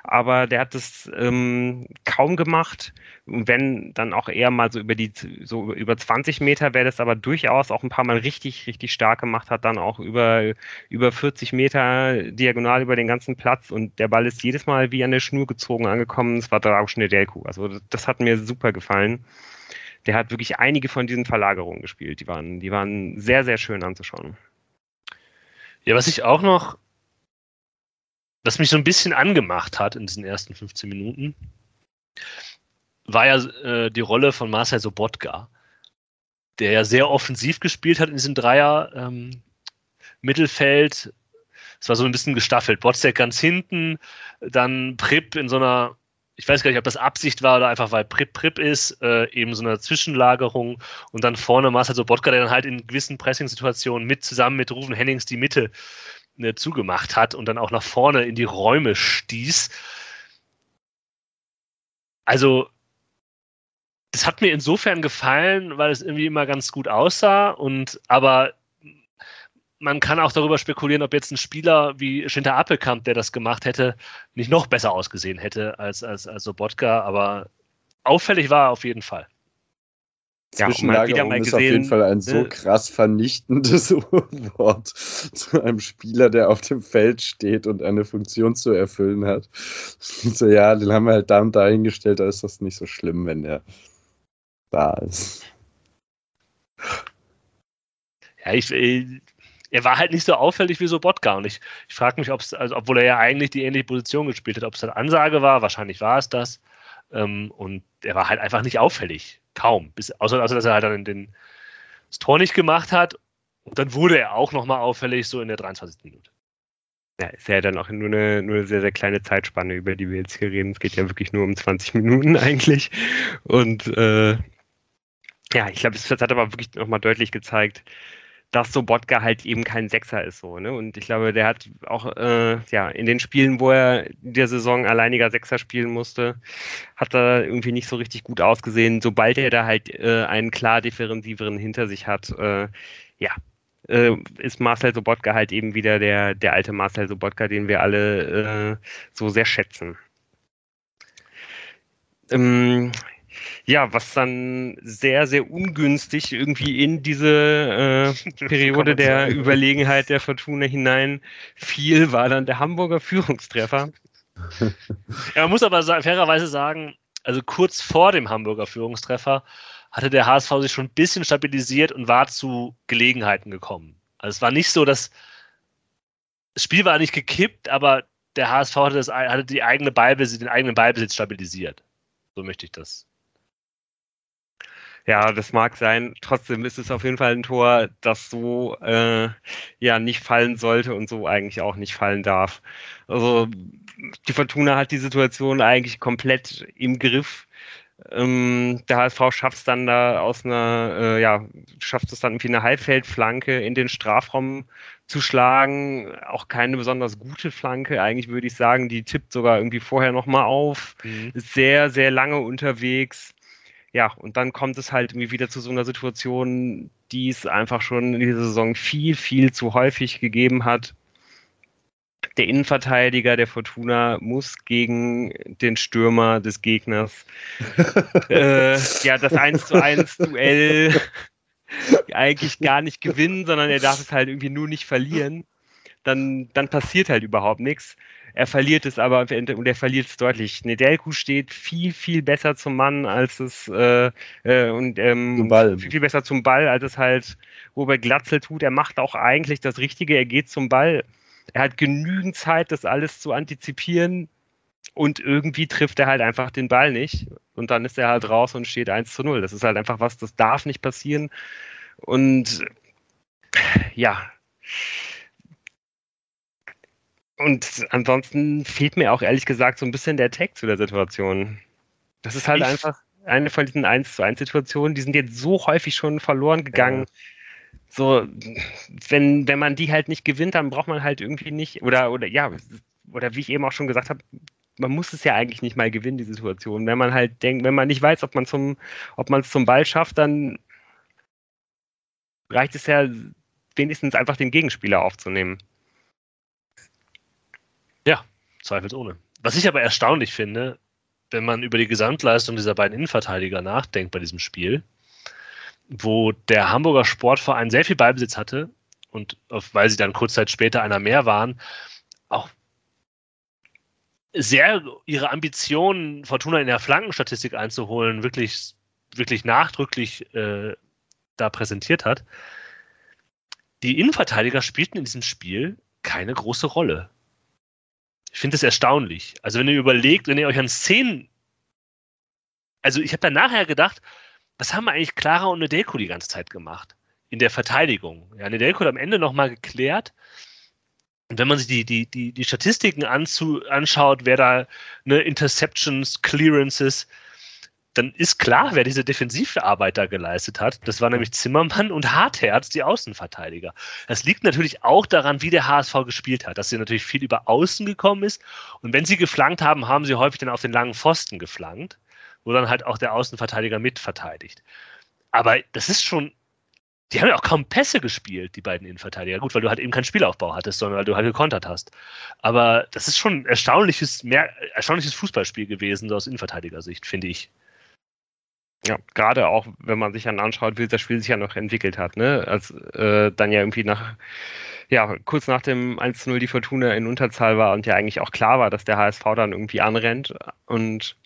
aber der hat das ähm, kaum gemacht. Wenn dann auch eher mal so über die so über 20 Meter, wer das aber durchaus auch ein paar Mal richtig, richtig stark gemacht hat, dann auch über, über 40 Meter diagonal über den ganzen Platz und der Ball ist jedes Mal wie an der Schnur gezogen angekommen. Das war Drago Schnedelku. Also das hat mir super gefallen der hat wirklich einige von diesen Verlagerungen gespielt. Die waren, die waren sehr, sehr schön anzuschauen. Ja, was ich auch noch, was mich so ein bisschen angemacht hat in diesen ersten 15 Minuten, war ja äh, die Rolle von Marcel Sobotka, der ja sehr offensiv gespielt hat in diesem Dreier ähm, Mittelfeld. Es war so ein bisschen gestaffelt. Botzek ganz hinten, dann Prip in so einer ich weiß gar nicht, ob das Absicht war oder einfach weil Prip Prip ist, äh, eben so eine Zwischenlagerung und dann vorne Marcel Sobotka, der dann halt in gewissen Pressing-Situationen mit zusammen mit Rufen Hennings die Mitte äh, zugemacht hat und dann auch nach vorne in die Räume stieß. Also das hat mir insofern gefallen, weil es irgendwie immer ganz gut aussah und aber man kann auch darüber spekulieren, ob jetzt ein Spieler wie Schinter Appelkamp, der das gemacht hätte, nicht noch besser ausgesehen hätte als, als, als Sobotka, aber auffällig war er auf jeden Fall. Zwischenlagerung ja, ist gesehen, auf jeden Fall ein so krass vernichtendes <laughs> Wort zu einem Spieler, der auf dem Feld steht und eine Funktion zu erfüllen hat. <laughs> So, ja, den haben wir halt da und da hingestellt, da ist das nicht so schlimm, wenn der da ist. Ja, ich, äh, er war halt nicht so auffällig wie so Botka und ich, ich frage mich, ob es, also, obwohl er ja eigentlich die ähnliche Position gespielt hat, ob es eine Ansage war, wahrscheinlich war es das. Ähm, und er war halt einfach nicht auffällig. Kaum. Bis, außer, außer dass er halt dann den, das Tor nicht gemacht hat. Und dann wurde er auch nochmal auffällig, so in der 23. Minute. Ja, ist ja dann auch nur eine, nur eine sehr, sehr kleine Zeitspanne, über die wir jetzt hier reden. Es geht ja wirklich nur um 20 Minuten <laughs> eigentlich. Und äh, ja, ich glaube, es hat aber wirklich nochmal deutlich gezeigt, dass Sobotka halt eben kein Sechser ist so, ne? Und ich glaube, der hat auch äh, ja in den Spielen, wo er in der Saison alleiniger Sechser spielen musste, hat er irgendwie nicht so richtig gut ausgesehen. Sobald er da halt äh, einen klar differenziveren hinter sich hat, äh, ja, äh, ist Marcel Sobotka halt eben wieder der, der alte Marcel Sobotka, den wir alle äh, so sehr schätzen. Ähm, ja, was dann sehr, sehr ungünstig irgendwie in diese äh, <laughs> Periode der Überlegenheit der Fortuna hinein fiel, war dann der Hamburger Führungstreffer. <laughs> Ja, man muss aber fairerweise sagen, also kurz vor dem Hamburger Führungstreffer hatte der HSV sich schon ein bisschen stabilisiert und war zu Gelegenheiten gekommen. Also es war nicht so, dass das Spiel war nicht gekippt, aber der HSV hatte, das, hatte die eigene Ballbesitz, den eigenen Ballbesitz stabilisiert. So möchte ich das ja, das mag sein. Trotzdem ist es auf jeden Fall ein Tor, das so äh, ja nicht fallen sollte und so eigentlich auch nicht fallen darf. Also die Fortuna hat die Situation eigentlich komplett im Griff. Ähm, der HSV schafft es dann da aus einer, äh, ja, schafft es dann irgendwie eine Halbfeldflanke in den Strafraum zu schlagen. Auch keine besonders gute Flanke, eigentlich würde ich sagen. Die tippt sogar irgendwie vorher nochmal auf. Mhm. Ist sehr, sehr lange unterwegs ja, und dann kommt es halt irgendwie wieder zu so einer Situation, die es einfach schon in dieser Saison viel, viel zu häufig gegeben hat. Der Innenverteidiger der Fortuna muss gegen den Stürmer des Gegners <laughs> äh, ja das 1 zu 1 Duell eigentlich gar nicht gewinnen, sondern er darf es halt irgendwie nur nicht verlieren. Dann, dann passiert halt überhaupt nichts. Er verliert es aber und er verliert es deutlich. Nedelku steht viel, viel besser zum Mann, als es äh, äh, und ähm, viel, viel besser zum Ball, als es halt Robert Glatzel tut. Er macht auch eigentlich das Richtige, er geht zum Ball. Er hat genügend Zeit, das alles zu antizipieren und irgendwie trifft er halt einfach den Ball nicht. Und dann ist er halt raus und steht 1 zu 0. Das ist halt einfach was, das darf nicht passieren. Und ja, und ansonsten fehlt mir auch ehrlich gesagt so ein bisschen der Tag zu der Situation. Das ist halt ich einfach eine von diesen 1 zu 1 Situationen, die sind jetzt so häufig schon verloren gegangen. Ja. So, wenn, wenn man die halt nicht gewinnt, dann braucht man halt irgendwie nicht, oder, oder ja, oder wie ich eben auch schon gesagt habe, man muss es ja eigentlich nicht mal gewinnen, die Situation. Wenn man halt denkt, wenn man nicht weiß, ob man zum, ob man es zum Ball schafft, dann reicht es ja wenigstens einfach den Gegenspieler aufzunehmen. Zweifelsohne. Was ich aber erstaunlich finde, wenn man über die Gesamtleistung dieser beiden Innenverteidiger nachdenkt bei diesem Spiel, wo der Hamburger Sportverein sehr viel Ballbesitz hatte und weil sie dann kurz Zeit später einer mehr waren, auch sehr ihre Ambitionen, Fortuna in der Flankenstatistik einzuholen, wirklich, wirklich nachdrücklich äh, da präsentiert hat. Die Innenverteidiger spielten in diesem Spiel keine große Rolle. Ich finde es erstaunlich. Also wenn ihr überlegt, wenn ihr euch an Szenen, also ich habe dann nachher gedacht, was haben eigentlich Clara und Nedelko die ganze Zeit gemacht in der Verteidigung? Ja, Nedelko hat am Ende nochmal geklärt. Und wenn man sich die, die, die, die Statistiken anzu, anschaut, wer da ne, Interceptions, Clearances, dann ist klar, wer diese Defensivarbeit da geleistet hat. Das war nämlich Zimmermann und Hartherz, die Außenverteidiger. Das liegt natürlich auch daran, wie der HSV gespielt hat, dass sie natürlich viel über Außen gekommen ist. Und wenn sie geflankt haben, haben sie häufig dann auf den langen Pfosten geflankt, wo dann halt auch der Außenverteidiger mitverteidigt. Aber das ist schon, die haben ja auch kaum Pässe gespielt, die beiden Innenverteidiger. Gut, weil du halt eben keinen Spielaufbau hattest, sondern weil du halt gekontert hast. Aber das ist schon ein erstaunliches, mehr, erstaunliches Fußballspiel gewesen, so aus Innenverteidigersicht, finde ich. Ja, gerade auch, wenn man sich dann anschaut, wie das Spiel sich ja noch entwickelt hat, ne? Als äh, dann ja irgendwie nach, ja, kurz nach dem 1-0 die Fortuna in Unterzahl war und ja eigentlich auch klar war, dass der HSV dann irgendwie anrennt. Und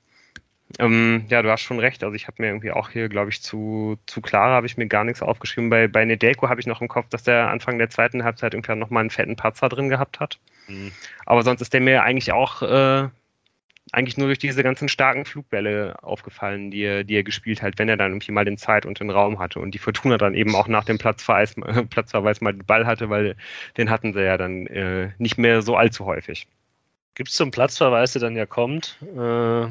ähm, ja, du hast schon recht. Also ich habe mir irgendwie auch hier, glaube ich, zu, zu Clara habe ich mir gar nichts aufgeschrieben. Bei, bei Nedelko habe ich noch im Kopf, dass der Anfang der zweiten Halbzeit irgendwie noch mal einen fetten Patzer drin gehabt hat. Mhm. Aber sonst ist der mir eigentlich auch äh, eigentlich nur durch diese ganzen starken Flugbälle aufgefallen, die er, die er gespielt hat, wenn er dann irgendwie mal den Zeit und den Raum hatte und die Fortuna dann eben auch nach dem Platzverweis, <laughs> Platzverweis mal den Ball hatte, weil den hatten sie ja dann äh, nicht mehr so allzu häufig. Gibt es zum Platzverweis, der dann ja kommt, äh,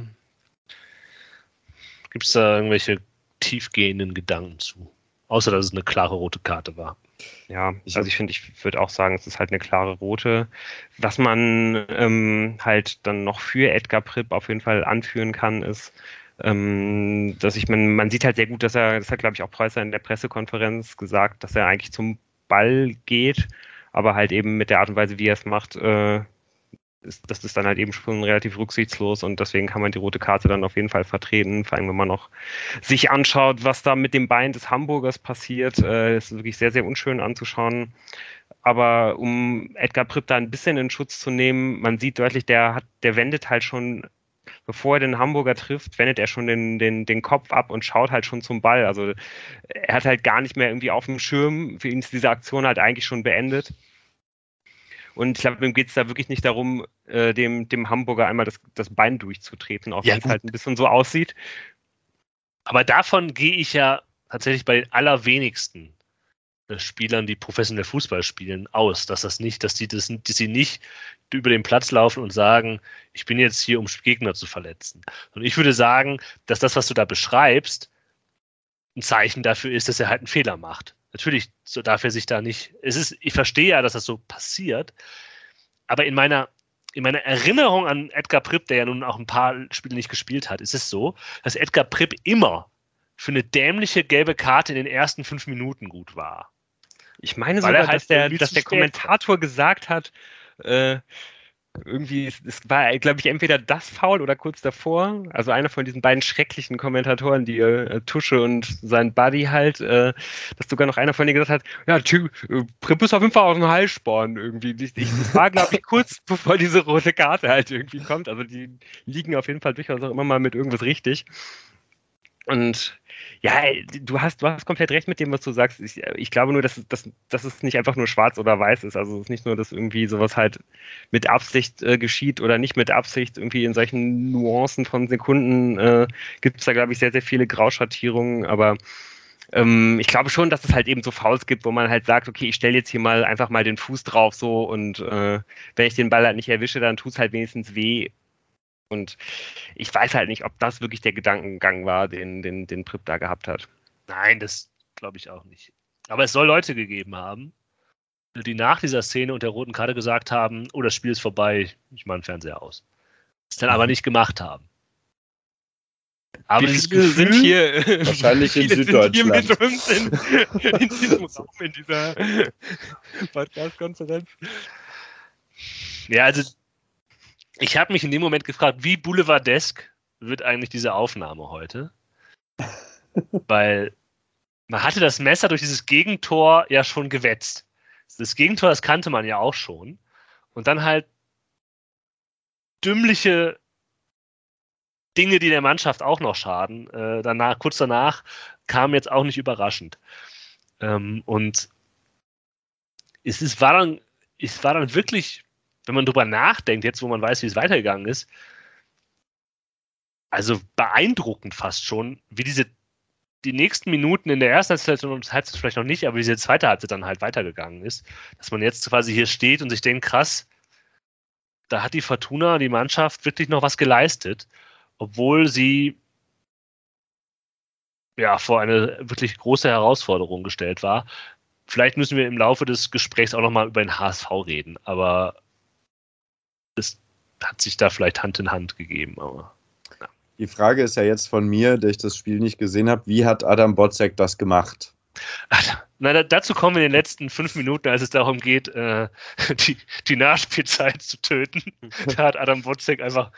gibt es da irgendwelche tiefgehenden Gedanken zu? Außer, dass es eine klare rote Karte war. Ja, ich, also ich finde, ich würde auch sagen, es ist halt eine klare rote. Was man ähm, halt dann noch für Edgar Pripp auf jeden Fall anführen kann, ist, ähm, dass ich, man, man sieht halt sehr gut, dass er, das hat glaube ich auch Preußer in der Pressekonferenz gesagt, dass er eigentlich zum Ball geht, aber halt eben mit der Art und Weise, wie er es macht, äh, ist, das ist dann halt eben schon relativ rücksichtslos und deswegen kann man die rote Karte dann auf jeden Fall vertreten. Vor allem, wenn man noch sich anschaut, was da mit dem Bein des Hamburgers passiert, äh, ist wirklich sehr, sehr unschön anzuschauen. Aber um Edgar Pripp da ein bisschen in Schutz zu nehmen, man sieht deutlich, der hat, der wendet halt schon, bevor er den Hamburger trifft, wendet er schon den, den, den Kopf ab und schaut halt schon zum Ball. Also er hat halt gar nicht mehr irgendwie auf dem Schirm. Für ihn ist diese Aktion halt eigentlich schon beendet. Und ich glaube, ihm geht es da wirklich nicht darum, äh, dem, dem Hamburger einmal das, das Bein durchzutreten, auch wenn es halt ein bisschen so aussieht. Aber davon gehe ich ja tatsächlich bei den allerwenigsten äh, Spielern, die professionell Fußball spielen, aus, dass das nicht, dass die das, dass sie nicht über den Platz laufen und sagen, ich bin jetzt hier, um Gegner zu verletzen. Und ich würde sagen, dass das, was du da beschreibst, ein Zeichen dafür ist, dass er halt einen Fehler macht. Natürlich darf er sich da nicht. Es ist, ich verstehe ja, dass das so passiert, aber in meiner, in meiner Erinnerung an Edgar Pripp, der ja nun auch ein paar Spiele nicht gespielt hat, ist es so, dass Edgar Pripp immer für eine dämliche gelbe Karte in den ersten fünf Minuten gut war. Ich meine sogar, halt dass der, dass der Kommentator gesagt hat, äh, irgendwie, es war, glaube ich, entweder das Foul oder kurz davor. Also einer von diesen beiden schrecklichen Kommentatoren, die äh, Tusche und sein Buddy halt, äh, dass sogar noch einer von denen gesagt hat, ja, Typ, äh, Pripp ist auf jeden Fall aus dem Heilsporn irgendwie. Ich, ich, das war, glaube ich, kurz <laughs> bevor diese rote Karte halt irgendwie kommt. Also die liegen auf jeden Fall durchaus auch immer mal mit irgendwas richtig. Und ja, du hast, du hast komplett recht mit dem, was du sagst. Ich, ich glaube nur, dass, dass, dass es nicht einfach nur schwarz oder weiß ist. Also es ist nicht nur, dass irgendwie sowas halt mit Absicht äh, geschieht oder nicht mit Absicht. Irgendwie in solchen Nuancen von Sekunden äh, gibt es da, glaube ich, sehr, sehr viele Grauschattierungen. Aber ähm, ich glaube schon, dass es halt eben so Fouls gibt, wo man halt sagt, okay, ich stelle jetzt hier mal einfach mal den Fuß drauf so und äh, wenn ich den Ball halt nicht erwische, dann tut es halt wenigstens weh und ich weiß halt nicht, ob das wirklich der Gedankengang war, den, den, den Prip da gehabt hat. Nein, das glaube ich auch nicht. Aber es soll Leute gegeben haben, die nach dieser Szene und der roten Karte gesagt haben, oh, das Spiel ist vorbei, ich mache den Fernseher aus. Es dann aber nicht gemacht haben. Aber Wie <laughs> viele sind hier wahrscheinlich in Süddeutschland. Sind hier mit uns in, in diesem <laughs> Raum, in dieser <laughs> Podcast-Konferenz. Ja, also ich habe mich in dem Moment gefragt, wie boulevardesk wird eigentlich diese Aufnahme heute? <laughs> Weil man hatte das Messer durch dieses Gegentor ja schon gewetzt. Das Gegentor, das kannte man ja auch schon. Und dann halt dümmliche Dinge, die der Mannschaft auch noch schaden. Äh, danach, kurz danach kam jetzt auch nicht überraschend. Ähm, und es ist, war, dann, es war dann wirklich wenn man drüber nachdenkt, jetzt wo man weiß, wie es weitergegangen ist, also beeindruckend fast schon, wie diese die nächsten Minuten in der ersten Halbzeit und Halbzeit vielleicht noch nicht, aber wie diese zweite Halbzeit dann halt weitergegangen ist, dass man jetzt quasi hier steht und sich denkt, krass, da hat die Fortuna, die Mannschaft wirklich noch was geleistet, obwohl sie ja vor eine wirklich große Herausforderung gestellt war. Vielleicht müssen wir im Laufe des Gesprächs auch nochmal über den HSV reden, aber hat sich da vielleicht Hand in Hand gegeben, aber. Ja. Die Frage ist ja jetzt von mir, der ich das Spiel nicht gesehen habe, wie hat Adam Botzek das gemacht? Na, dazu kommen wir in den letzten fünf Minuten, als es darum geht, äh, <laughs> die, die Nachspielzeit zu töten. <laughs> Da hat Adam Botzek einfach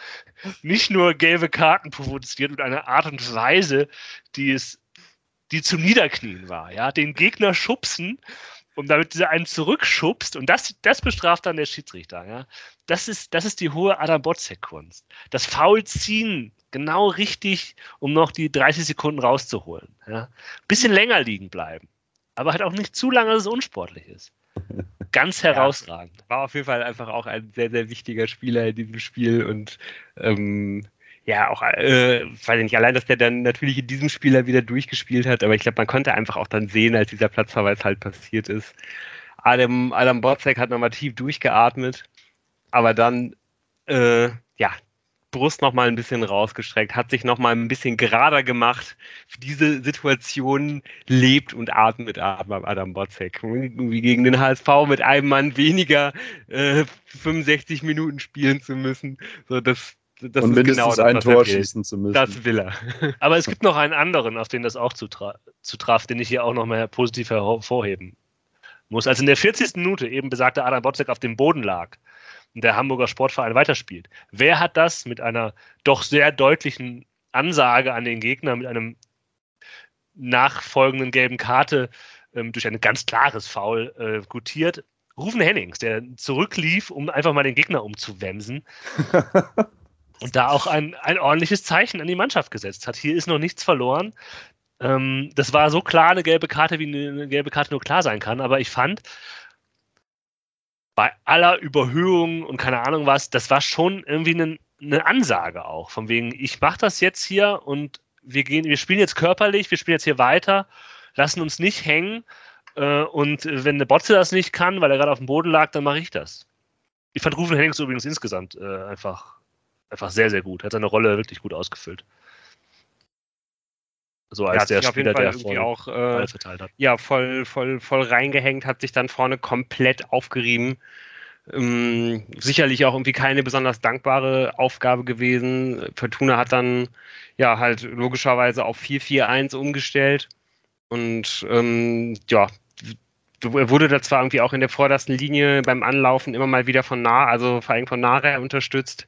nicht nur gelbe Karten provoziert mit einer Art und Weise, die es, die zum Niederknien war. Ja, den Gegner schubsen und damit dieser einen zurückschubst und das, das bestraft dann der Schiedsrichter. Ja, das ist, das ist die hohe Adam Botzek-Kunst. Das Foul ziehen genau richtig, um noch die 30 Sekunden rauszuholen. Ja. Bisschen länger liegen bleiben, aber halt auch nicht zu lange, dass es unsportlich ist. <laughs> Ganz herausragend. Ja, war auf jeden Fall einfach auch ein sehr, sehr wichtiger Spieler in diesem Spiel und ähm, ja, auch, äh, weiß ich nicht, allein, dass der dann natürlich in diesem Spieler wieder durchgespielt hat, aber ich glaube, man konnte einfach auch dann sehen, als dieser Platzverweis halt passiert ist. Adam, Adam Botzek hat nochmal tief durchgeatmet, aber dann, äh, ja, Brust noch mal ein bisschen rausgestreckt, hat sich noch mal ein bisschen gerader gemacht. Diese Situation lebt und atmet Adam Botzek. Wie gegen den HSV mit einem Mann weniger äh, 65 Minuten spielen zu müssen. So, das, das und ist genau das, ein Tor schießen zu müssen. Das will er. <laughs> Aber es gibt noch einen anderen, auf den das auch zutraf, den ich hier auch noch mal positiv hervorheben muss. Als in der 40. Minute eben besagte Adam Botzek auf dem Boden lag der Hamburger Sportverein weiterspielt. Wer hat das mit einer doch sehr deutlichen Ansage an den Gegner, mit einem nachfolgenden gelben Karte ähm, durch ein ganz klares Foul äh, gutiert? Rufen Hennings, der zurücklief, um einfach mal den Gegner umzuwemsen. <laughs> und da auch ein, ein ordentliches Zeichen an die Mannschaft gesetzt hat. Hier ist noch nichts verloren. Ähm, das war so klar eine gelbe Karte, wie eine gelbe Karte nur klar sein kann. Aber ich fand, bei aller Überhöhung und keine Ahnung was, das war schon irgendwie eine, eine Ansage auch. Von wegen, ich mache das jetzt hier und wir gehen, wir spielen jetzt körperlich, wir spielen jetzt hier weiter, lassen uns nicht hängen. Äh, und wenn eine Botze das nicht kann, weil er gerade auf dem Boden lag, dann mache ich das. Ich fand Rufen Hennings übrigens insgesamt äh, einfach, einfach sehr, sehr gut. Er hat seine Rolle wirklich gut ausgefüllt. So als der, der Spieler, der irgendwie auch äh, verteilt hat. Ja, voll, voll, voll reingehängt, hat sich dann vorne komplett aufgerieben. Ähm, sicherlich auch irgendwie keine besonders dankbare Aufgabe gewesen. Fortuna hat dann ja halt logischerweise auf 4-4-1 umgestellt. Und ähm, ja, er wurde da zwar irgendwie auch in der vordersten Linie beim Anlaufen immer mal wieder von nah, also vor allem von Nare unterstützt.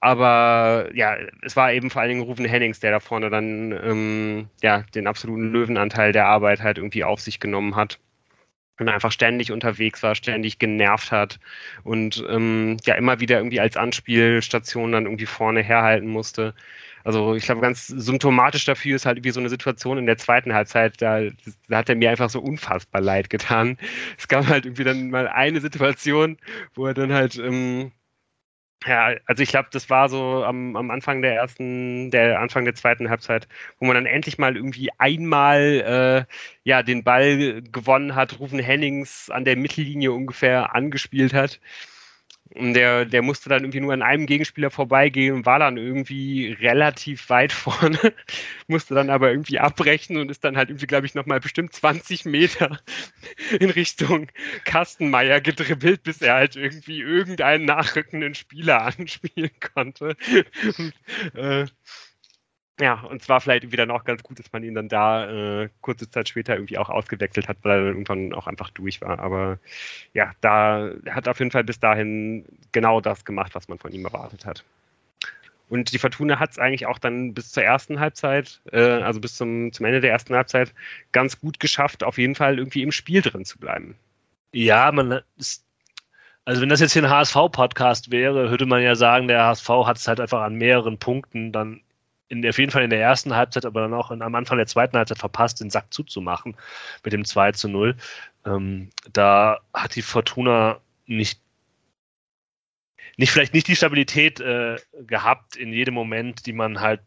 Aber ja, es war eben vor allen Dingen Rufen Hennings, der da vorne dann ähm, ja, den absoluten Löwenanteil der Arbeit halt irgendwie auf sich genommen hat. Und einfach ständig unterwegs war, ständig genervt hat und ähm, ja immer wieder irgendwie als Anspielstation dann irgendwie vorne herhalten musste. Also ich glaube, ganz symptomatisch dafür ist halt wie so eine Situation in der zweiten Halbzeit, da, da, hat er mir einfach so unfassbar leid getan. Es gab halt irgendwie dann mal eine Situation, wo er dann halt ähm, ja, also ich glaube, das war so am, am Anfang der ersten, der Anfang der zweiten Halbzeit, wo man dann endlich mal irgendwie einmal äh, ja den Ball gewonnen hat, Rufen Hennings an der Mittellinie ungefähr angespielt hat. Und der, der musste dann irgendwie nur an einem Gegenspieler vorbeigehen und war dann irgendwie relativ weit <laughs> vorne, musste dann aber irgendwie abbrechen und ist dann halt irgendwie, glaube ich, nochmal bestimmt 20 Meter <laughs> in Richtung Kastenmeier gedribbelt, bis er halt irgendwie irgendeinen nachrückenden Spieler <laughs> anspielen konnte. Äh, ja, und zwar vielleicht wieder auch ganz gut, dass man ihn dann da äh, kurze Zeit später irgendwie auch ausgewechselt hat, weil er dann irgendwann auch einfach durch war. Aber ja, da hat auf jeden Fall bis dahin genau das gemacht, was man von ihm erwartet hat. Und die Fortuna hat es eigentlich auch dann bis zur ersten Halbzeit, äh, also bis zum, zum Ende der ersten Halbzeit, ganz gut geschafft, auf jeden Fall irgendwie im Spiel drin zu bleiben. Ja, man ist, also wenn das jetzt hier ein HSV-Podcast wäre, würde man ja sagen, der HSV hat es halt einfach an mehreren Punkten dann in, auf jeden Fall in der ersten Halbzeit, aber dann auch in, am Anfang der zweiten Halbzeit verpasst, den Sack zuzumachen mit dem 2 zu 0. Ähm, da hat die Fortuna nicht, nicht vielleicht nicht die Stabilität äh, gehabt in jedem Moment, die man halt,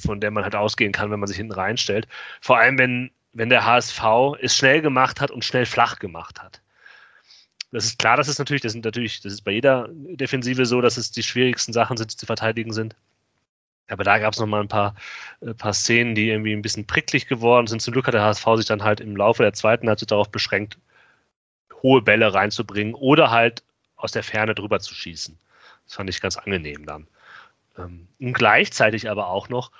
von der man halt ausgehen kann, wenn man sich hinten reinstellt. Vor allem, wenn, wenn der HSV es schnell gemacht hat und schnell flach gemacht hat. Das ist klar, das ist natürlich, das sind natürlich, das ist bei jeder Defensive so, dass es die schwierigsten Sachen sind, die zu verteidigen sind. Aber da gab es noch mal ein paar, äh, paar Szenen, die irgendwie ein bisschen pricklig geworden sind. Zum Glück hat der HSV sich dann halt im Laufe der zweiten Halbzeit darauf beschränkt, hohe Bälle reinzubringen oder halt aus der Ferne drüber zu schießen. Das fand ich ganz angenehm dann. Ähm, und gleichzeitig aber auch noch,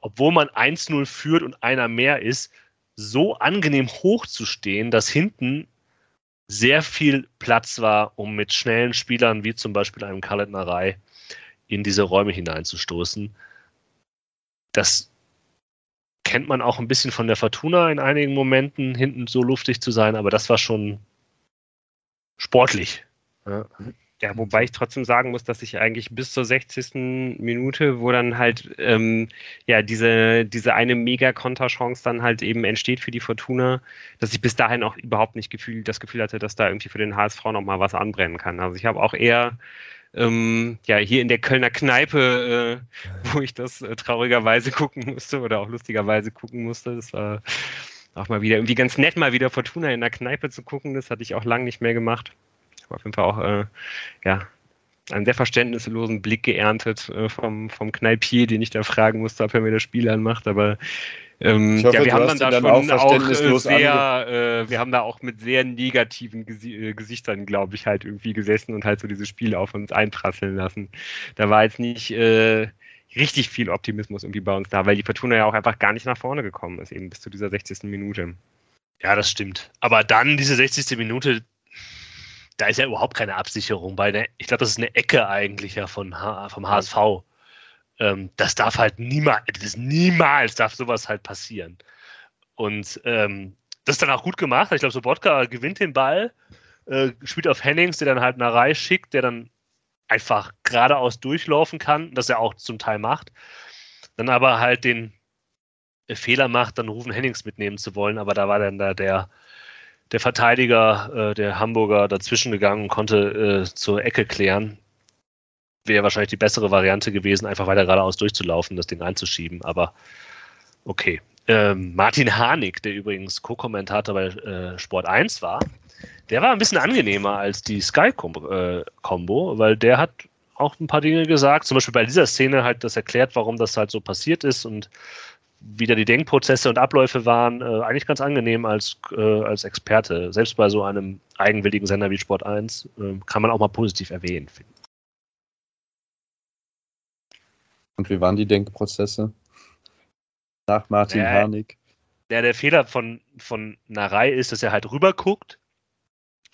obwohl man 1-0 führt und einer mehr ist, so angenehm hoch zu stehen, dass hinten sehr viel Platz war, um mit schnellen Spielern wie zum Beispiel einem Kalendnerei in diese Räume hineinzustoßen. Das kennt man auch ein bisschen von der Fortuna in einigen Momenten, hinten so luftig zu sein, aber das war schon sportlich. Ja. Ja, wobei ich trotzdem sagen muss, dass ich eigentlich bis zur 60. Minute, wo dann halt ähm, ja diese, diese eine Mega-Konterchance dann halt eben entsteht für die Fortuna, dass ich bis dahin auch überhaupt nicht gefühl, das Gefühl hatte, dass da irgendwie für den HSV nochmal was anbrennen kann. Also ich habe auch eher ähm, ja, hier in der Kölner Kneipe, äh, wo ich das äh, traurigerweise gucken musste oder auch lustigerweise gucken musste. Das war auch mal wieder irgendwie ganz nett, mal wieder Fortuna in der Kneipe zu gucken. Das hatte ich auch lange nicht mehr gemacht. Ich war auf jeden Fall auch, äh, ja, einen sehr verständnislosen Blick geerntet äh, vom, vom Kneipier, den ich da fragen musste, ob er mir das Spiel anmacht. Aber ähm, hoffe, ja, wir haben dann da dann schon auch, äh, sehr, äh, wir haben da auch mit sehr negativen Gesi äh, Gesichtern, glaube ich, halt irgendwie gesessen und halt so dieses Spiel auf uns einprasseln lassen. Da war jetzt nicht äh, richtig viel Optimismus irgendwie bei uns da, weil die Fortuna ja auch einfach gar nicht nach vorne gekommen ist, eben bis zu dieser 60. Minute. Ja, das stimmt. Aber dann diese 60. Minute, da ist ja überhaupt keine Absicherung bei. Ne? Ich glaube, das ist eine Ecke eigentlich ja von H vom HSV. Ähm, das darf halt niemals, das niemals darf sowas halt passieren. Und ähm, das ist dann auch gut gemacht. Ich glaube, Sobotka gewinnt den Ball, äh, spielt auf Hennings, der dann halt eine Reihe schickt, der dann einfach geradeaus durchlaufen kann, das er auch zum Teil macht. Dann aber halt den Fehler macht, dann Rufen Hennings mitnehmen zu wollen, aber da war dann da der, der Verteidiger, äh, der Hamburger, dazwischen gegangen und konnte äh, zur Ecke klären wäre wahrscheinlich die bessere Variante gewesen, einfach weiter geradeaus durchzulaufen, das Ding einzuschieben. Aber okay. Ähm, Martin Harnik, der übrigens Co-Kommentator bei äh, Sport 1 war, der war ein bisschen angenehmer als die Sky-Kombo, äh, weil der hat auch ein paar Dinge gesagt. Zum Beispiel bei dieser Szene halt das erklärt, warum das halt so passiert ist und wie da die Denkprozesse und Abläufe waren. Äh, eigentlich ganz angenehm als, äh, als Experte. Selbst bei so einem eigenwilligen Sender wie Sport 1 äh, kann man auch mal positiv erwähnen, finde Und wie waren die Denkprozesse? Nach Martin ja, Harnik? Ja, der Fehler von, von Narei ist, dass er halt rüber guckt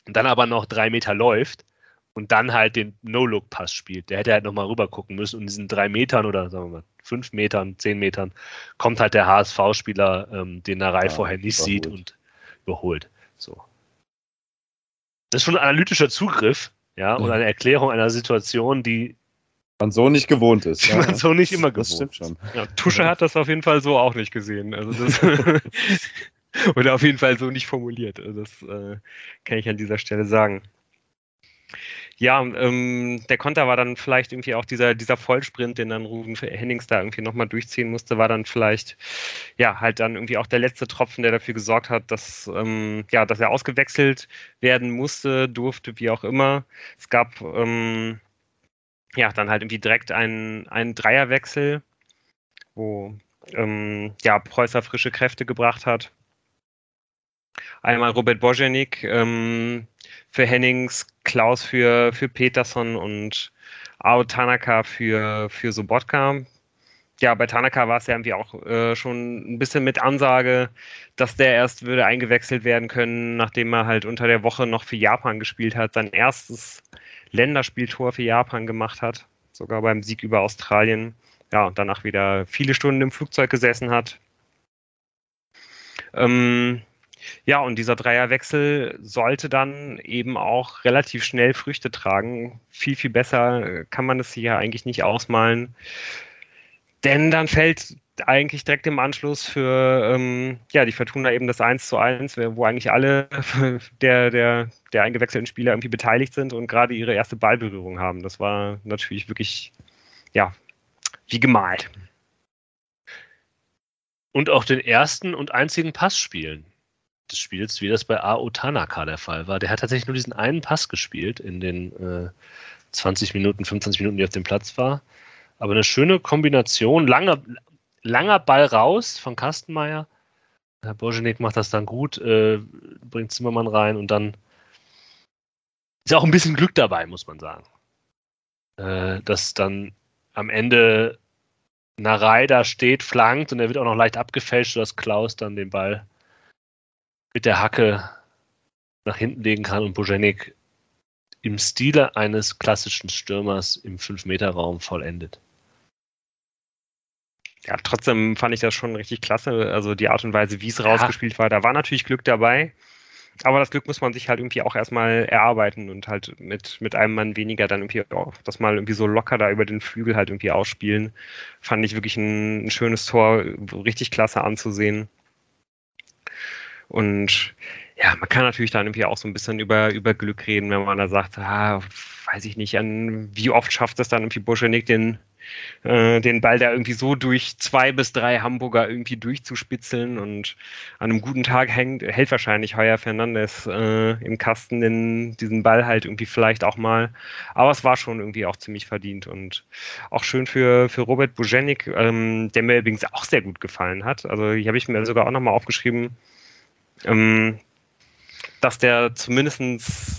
und dann aber noch drei Meter läuft und dann halt den No-Look-Pass spielt. Der hätte halt nochmal rüber gucken müssen und in diesen drei Metern oder sagen wir mal fünf Metern, zehn Metern kommt halt der HSV-Spieler, ähm, den Narei ja, vorher nicht überholt. sieht und überholt. So. Das ist schon ein analytischer Zugriff, ja, und eine Erklärung einer Situation, die man so nicht gewohnt ist. <laughs> Die ja. man so nicht immer gewohnt. Das stimmt schon. Ja, Tusche hat das auf jeden Fall so auch nicht gesehen. Also das <laughs> oder auf jeden Fall so nicht formuliert. Also das äh, kann ich an dieser Stelle sagen. Ja, ähm, der Konter war dann vielleicht irgendwie auch dieser, dieser Vollsprint, den dann Ruben Hennings da irgendwie nochmal durchziehen musste, war dann vielleicht, ja, halt dann irgendwie auch der letzte Tropfen, der dafür gesorgt hat, dass, ähm, ja, dass er ausgewechselt werden musste, durfte, wie auch immer. Es gab, ähm, ja, dann halt irgendwie direkt ein, ein Dreierwechsel, wo ähm, ja, Preußer frische Kräfte gebracht hat. Einmal Robert Bojenik ähm, für Hennings, Klaus für, für Peterson und Ao Tanaka für, für Sobotka. Ja, bei Tanaka war es ja irgendwie auch äh, schon ein bisschen mit Ansage, dass der erst würde eingewechselt werden können, nachdem er halt unter der Woche noch für Japan gespielt hat. Sein erstes Länderspieltor für Japan gemacht hat, sogar beim Sieg über Australien. Ja, und danach wieder viele Stunden im Flugzeug gesessen hat. Ähm, ja, und dieser Dreierwechsel sollte dann eben auch relativ schnell Früchte tragen. Viel, viel besser kann man es hier eigentlich nicht ausmalen. Denn dann fällt eigentlich direkt im Anschluss für ähm, ja, die Fortuna eben das 1 zu 1, wo eigentlich alle <laughs> der, der, der eingewechselten Spieler irgendwie beteiligt sind und gerade ihre erste Ballberührung haben. Das war natürlich wirklich, ja, wie gemalt. Und auch den ersten und einzigen Pass spielen des Spiels, wie das bei Ao Tanaka der Fall war. Der hat tatsächlich nur diesen einen Pass gespielt in den äh, 20 Minuten, 25 Minuten, die auf dem Platz war. Aber eine schöne Kombination, langer, langer Ball raus von Kastenmeier. Herr Bojenik macht das dann gut, äh, bringt Zimmermann rein und dann ist auch ein bisschen Glück dabei, muss man sagen. Äh, dass dann am Ende Narei da steht, flankt und er wird auch noch leicht abgefälscht, sodass Klaus dann den Ball mit der Hacke nach hinten legen kann und Bojenik im Stile eines klassischen Stürmers im 5-Meter-Raum vollendet. Ja, trotzdem fand ich das schon richtig klasse. Also die Art und Weise, wie es ja. rausgespielt war, da war natürlich Glück dabei. Aber das Glück muss man sich halt irgendwie auch erstmal erarbeiten und halt mit, mit einem Mann weniger dann irgendwie auch das mal irgendwie so locker da über den Flügel halt irgendwie ausspielen. Fand ich wirklich ein, ein schönes Tor, richtig klasse anzusehen. Und ja, man kann natürlich dann irgendwie auch so ein bisschen über, über Glück reden, wenn man da sagt, ah, weiß ich nicht, an wie oft schafft es dann irgendwie Buschenik den, äh, den Ball da irgendwie so durch zwei bis drei Hamburger irgendwie durchzuspitzeln und an einem guten Tag hängt, hält wahrscheinlich Heuer Fernandes äh, im Kasten den, diesen Ball halt irgendwie vielleicht auch mal. Aber es war schon irgendwie auch ziemlich verdient und auch schön für, für Robert Bujenik, ähm, der mir übrigens auch sehr gut gefallen hat. Also hier habe ich mir sogar auch nochmal aufgeschrieben, ähm, dass der zumindest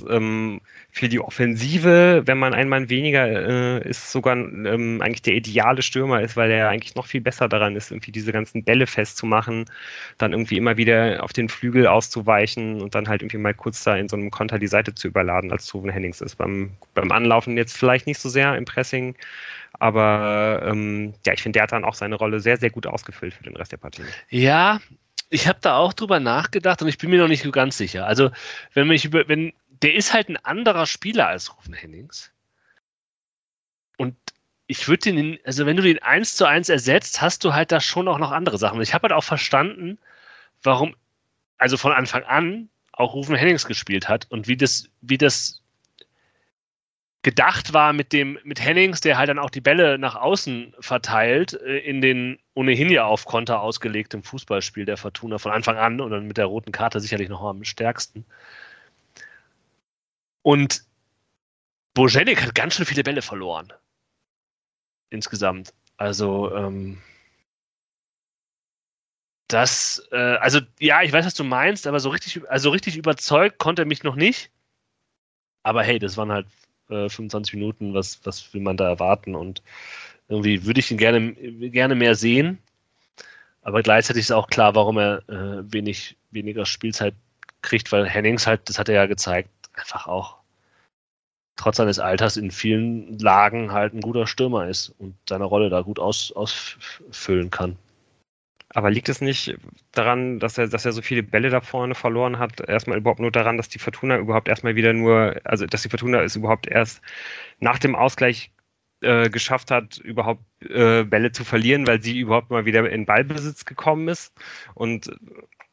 ähm, für die Offensive, wenn man ein Mann weniger äh, ist, sogar ähm, eigentlich der ideale Stürmer ist, weil er eigentlich noch viel besser daran ist, irgendwie diese ganzen Bälle festzumachen, dann irgendwie immer wieder auf den Flügel auszuweichen und dann halt irgendwie mal kurz da in so einem Konter die Seite zu überladen, als Toven Hennings ist. Beim, beim Anlaufen jetzt vielleicht nicht so sehr im Pressing, aber ähm, ja, ich finde, der hat dann auch seine Rolle sehr, sehr gut ausgefüllt für den Rest der Partie. Ja, ich habe da auch drüber nachgedacht und ich bin mir noch nicht so ganz sicher. Also, wenn mich über, wenn, der ist halt ein anderer Spieler als Rufen Hennings. Und ich würde den, also wenn du den eins zu eins ersetzt, hast du halt da schon auch noch andere Sachen. Ich habe halt auch verstanden, warum, also von Anfang an auch Rufen Hennings gespielt hat und wie das, wie das gedacht war mit dem mit Hennings, der halt dann auch die Bälle nach außen verteilt äh, in den ohnehin ja auf Konter ausgelegten Fußballspiel der Fortuna von Anfang an und dann mit der roten Karte sicherlich noch am stärksten. Und Bojenik hat ganz schön viele Bälle verloren. Insgesamt. Also, ähm, das, äh, also ja, ich weiß, was du meinst, aber so richtig, also richtig überzeugt konnte er mich noch nicht. Aber hey, das waren halt 25 äh, Minuten, was, was will man da erwarten? Und irgendwie würde ich ihn gerne, gerne mehr sehen. Aber gleichzeitig ist auch klar, warum er äh, wenig, weniger Spielzeit kriegt, weil Hennings halt, das hat er ja gezeigt, einfach auch trotz seines Alters in vielen Lagen halt ein guter Stürmer ist und seine Rolle da gut aus, ausfüllen kann. Aber liegt es nicht daran, dass er, dass er so viele Bälle da vorne verloren hat? Erstmal überhaupt nur daran, dass die Fortuna überhaupt erstmal wieder nur, also dass die Fortuna es überhaupt erst nach dem Ausgleich äh, geschafft hat, überhaupt äh, Bälle zu verlieren, weil sie überhaupt mal wieder in Ballbesitz gekommen ist und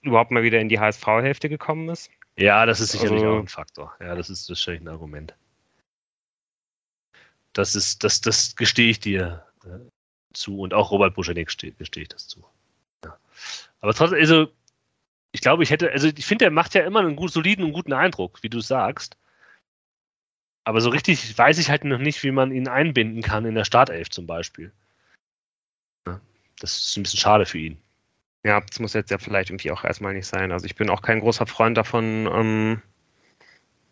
überhaupt mal wieder in die HSV-Hälfte gekommen ist? Ja, das ist sicherlich also, auch ein Faktor. Ja, das ist sicherlich ein Argument. Das ist, das, das gestehe ich dir äh, zu und auch Robert Buschenik gestehe ich das zu. Aber trotzdem, also, ich glaube, ich hätte, also ich finde, er macht ja immer einen gut, soliden und guten Eindruck, wie du sagst. Aber so richtig weiß ich halt noch nicht, wie man ihn einbinden kann in der Startelf zum Beispiel. Das ist ein bisschen schade für ihn. Ja, das muss jetzt ja vielleicht irgendwie auch erstmal nicht sein. Also ich bin auch kein großer Freund davon, ähm,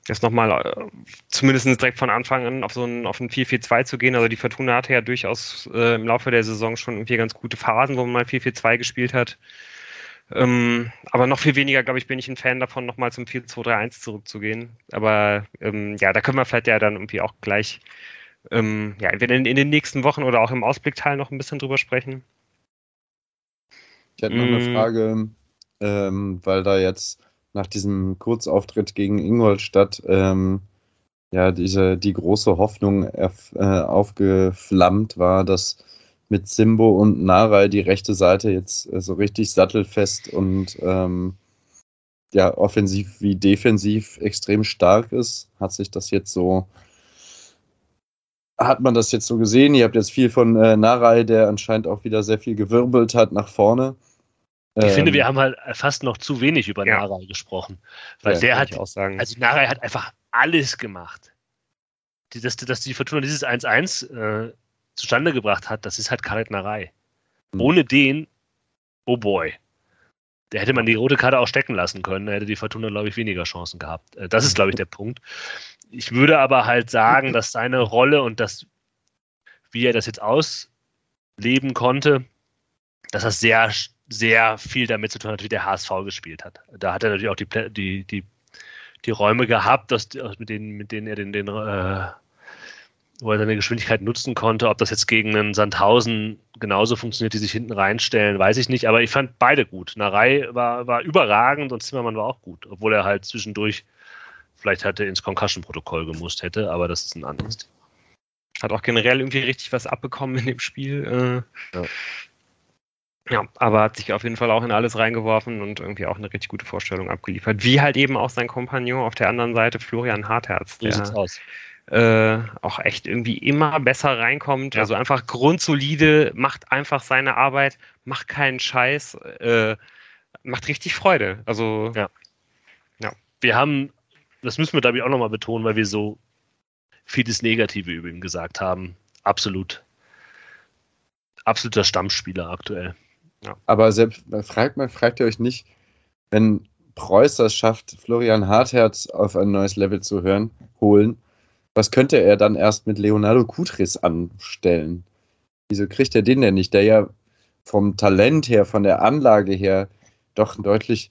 jetzt nochmal äh, zumindest direkt von Anfang an auf so ein, auf ein 4-4-2 zu gehen. Also die Fortuna hatte ja durchaus äh, im Laufe der Saison schon irgendwie ganz gute Phasen, wo man mal 4-4-2 gespielt hat. Ähm, aber noch viel weniger, glaube ich, bin ich ein Fan davon, nochmal zum 4-2-3-1 zurückzugehen. Aber ähm, ja, da können wir vielleicht ja dann irgendwie auch gleich ähm, ja, entweder in, in, den nächsten Wochen oder auch im Ausblickteil noch ein bisschen drüber sprechen. Ich hätte noch mm. eine Frage, ähm, weil da jetzt nach diesem Kurzauftritt gegen Ingolstadt ähm, ja diese die große Hoffnung äh, aufgeflammt war, dass mit Simbo und Narei die rechte Seite jetzt äh, so richtig sattelfest und ähm, ja, offensiv wie defensiv extrem stark ist. Hat sich das jetzt so, hat man das jetzt so gesehen? Ihr habt jetzt viel von äh, Narei, der anscheinend auch wieder sehr viel gewirbelt hat nach vorne. Ich ähm, finde, wir haben halt fast noch zu wenig über ja. Narei gesprochen. Weil ja, der hat, also Narei hat einfach alles gemacht. Dass, dass die Fortuna dieses 1-1 äh, zustande gebracht hat, das ist halt Karetnerei. Mhm. Ohne den, oh boy. Da hätte man die rote Karte auch stecken lassen können, da hätte die Fortuna, glaube ich, weniger Chancen gehabt. Äh, das ist, glaube ich, der Punkt. Ich würde aber halt sagen, <laughs> dass seine Rolle und das wie er das jetzt ausleben konnte, dass das sehr, sehr viel damit zu tun hat, wie der HSV gespielt hat. Da hat er natürlich auch die, die, die, die Räume gehabt, dass, mit, denen, mit denen er den, den äh, wo er seine Geschwindigkeit nutzen konnte. Ob das jetzt gegen einen Sandhausen genauso funktioniert, die sich hinten reinstellen, weiß ich nicht. Aber ich fand beide gut. Narei war, war überragend und Zimmermann war auch gut, obwohl er halt zwischendurch vielleicht hätte ins Concussion-Protokoll gemusst hätte, aber das ist ein anderes Thema. Hat auch generell irgendwie richtig was abbekommen in dem Spiel. Äh, ja. ja. aber hat sich auf jeden Fall auch in alles reingeworfen und irgendwie auch eine richtig gute Vorstellung abgeliefert. Wie halt eben auch sein Kompagnon auf der anderen Seite, Florian Hartherz. So sieht's aus äh, auch echt irgendwie immer besser reinkommt. Ja. Also einfach grundsolide, macht einfach seine Arbeit, macht keinen Scheiß, äh, macht richtig Freude. Also ja. ja. Wir haben, das müssen wir glaube ich auch nochmal betonen, weil wir so vieles Negative über ihn gesagt haben. Absolut. Absoluter Stammspieler aktuell. Ja. Aber selbst, fragt, man, fragt ihr euch nicht, wenn Preuß es schafft, Florian Hartherz auf ein neues Level zu hören, holen, was könnte er dann erst mit Leonardo Kutris anstellen? Wieso kriegt er den denn nicht, der ja vom Talent her, von der Anlage her doch ein deutlich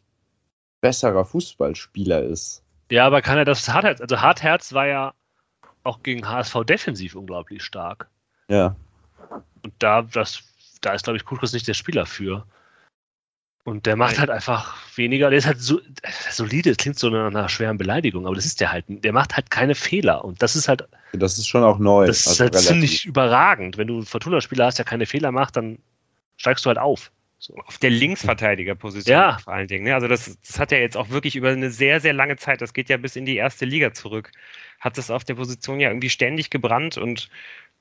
besserer Fußballspieler ist? Ja, aber kann er das Hartherz, also Hartherz war ja auch gegen HSV defensiv unglaublich stark. Ja. Und da, das, da ist, glaube ich, Kutris nicht der Spieler für. Und der macht halt einfach weniger, der ist halt so solide, das klingt so nach einer schweren Beleidigung, aber das ist der halt, der macht halt keine Fehler und das ist halt. Das ist schon auch neu. Das also ist halt relativ. ziemlich überragend. Wenn du Fortuna-Spieler hast, der keine Fehler macht, dann steigst du halt auf. So. Auf der Linksverteidigerposition ja. vor allen Dingen. Ne? Also das, das hat ja jetzt auch wirklich über eine sehr, sehr lange Zeit, das geht ja bis in die erste Liga zurück, hat es auf der Position ja irgendwie ständig gebrannt und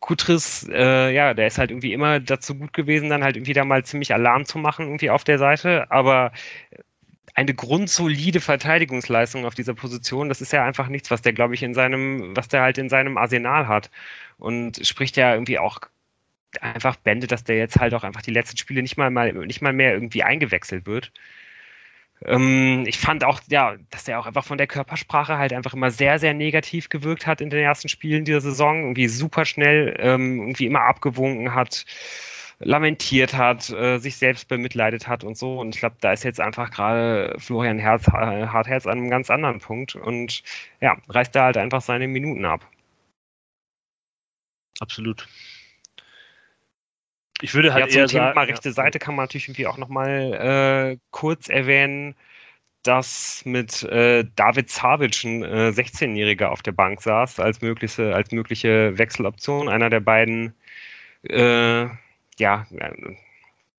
Kutris, äh, ja, der ist halt irgendwie immer dazu gut gewesen, dann halt irgendwie da mal ziemlich Alarm zu machen, irgendwie auf der Seite. Aber eine grundsolide Verteidigungsleistung auf dieser Position, das ist ja einfach nichts, was der, glaube ich, in seinem, was der halt in seinem Arsenal hat. Und spricht ja irgendwie auch einfach Bände, dass der jetzt halt auch einfach die letzten Spiele nicht mal, mal nicht mal mehr irgendwie eingewechselt wird. Ähm, ich fand auch, ja, dass er auch einfach von der Körpersprache halt einfach immer sehr, sehr negativ gewirkt hat in den ersten Spielen dieser Saison. Irgendwie super schnell, ähm, irgendwie immer abgewunken hat, lamentiert hat, äh, sich selbst bemitleidet hat und so. Und ich glaube, da ist jetzt einfach gerade Florian Herz, Hartherz an einem ganz anderen Punkt und ja, reißt da halt einfach seine Minuten ab. Absolut. Ich würde halt ja, zum Thema sagen, rechte Seite kann man natürlich irgendwie auch nochmal äh, kurz erwähnen, dass mit äh, David Savic ein äh, 16-Jähriger auf der Bank saß als mögliche, als mögliche Wechseloption. Einer der beiden, äh, ja,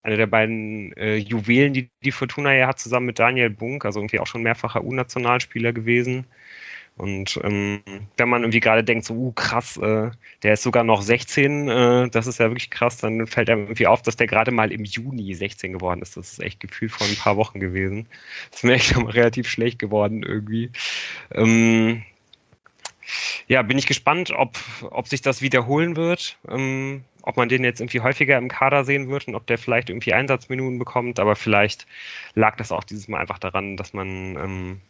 einer der beiden äh, Juwelen, die die Fortuna ja hat, zusammen mit Daniel Bunk, also irgendwie auch schon mehrfacher U-Nationalspieler gewesen. Und ähm, wenn man irgendwie gerade denkt, so, uh, krass, äh, der ist sogar noch 16, äh, das ist ja wirklich krass, dann fällt einem irgendwie auf, dass der gerade mal im Juni 16 geworden ist. Das ist echt gefühlt vor ein paar Wochen gewesen. Das ist mir echt relativ schlecht geworden irgendwie. Ähm, ja, bin ich gespannt, ob, ob sich das wiederholen wird, ähm, ob man den jetzt irgendwie häufiger im Kader sehen wird und ob der vielleicht irgendwie Einsatzminuten bekommt, aber vielleicht lag das auch dieses Mal einfach daran, dass man ähm,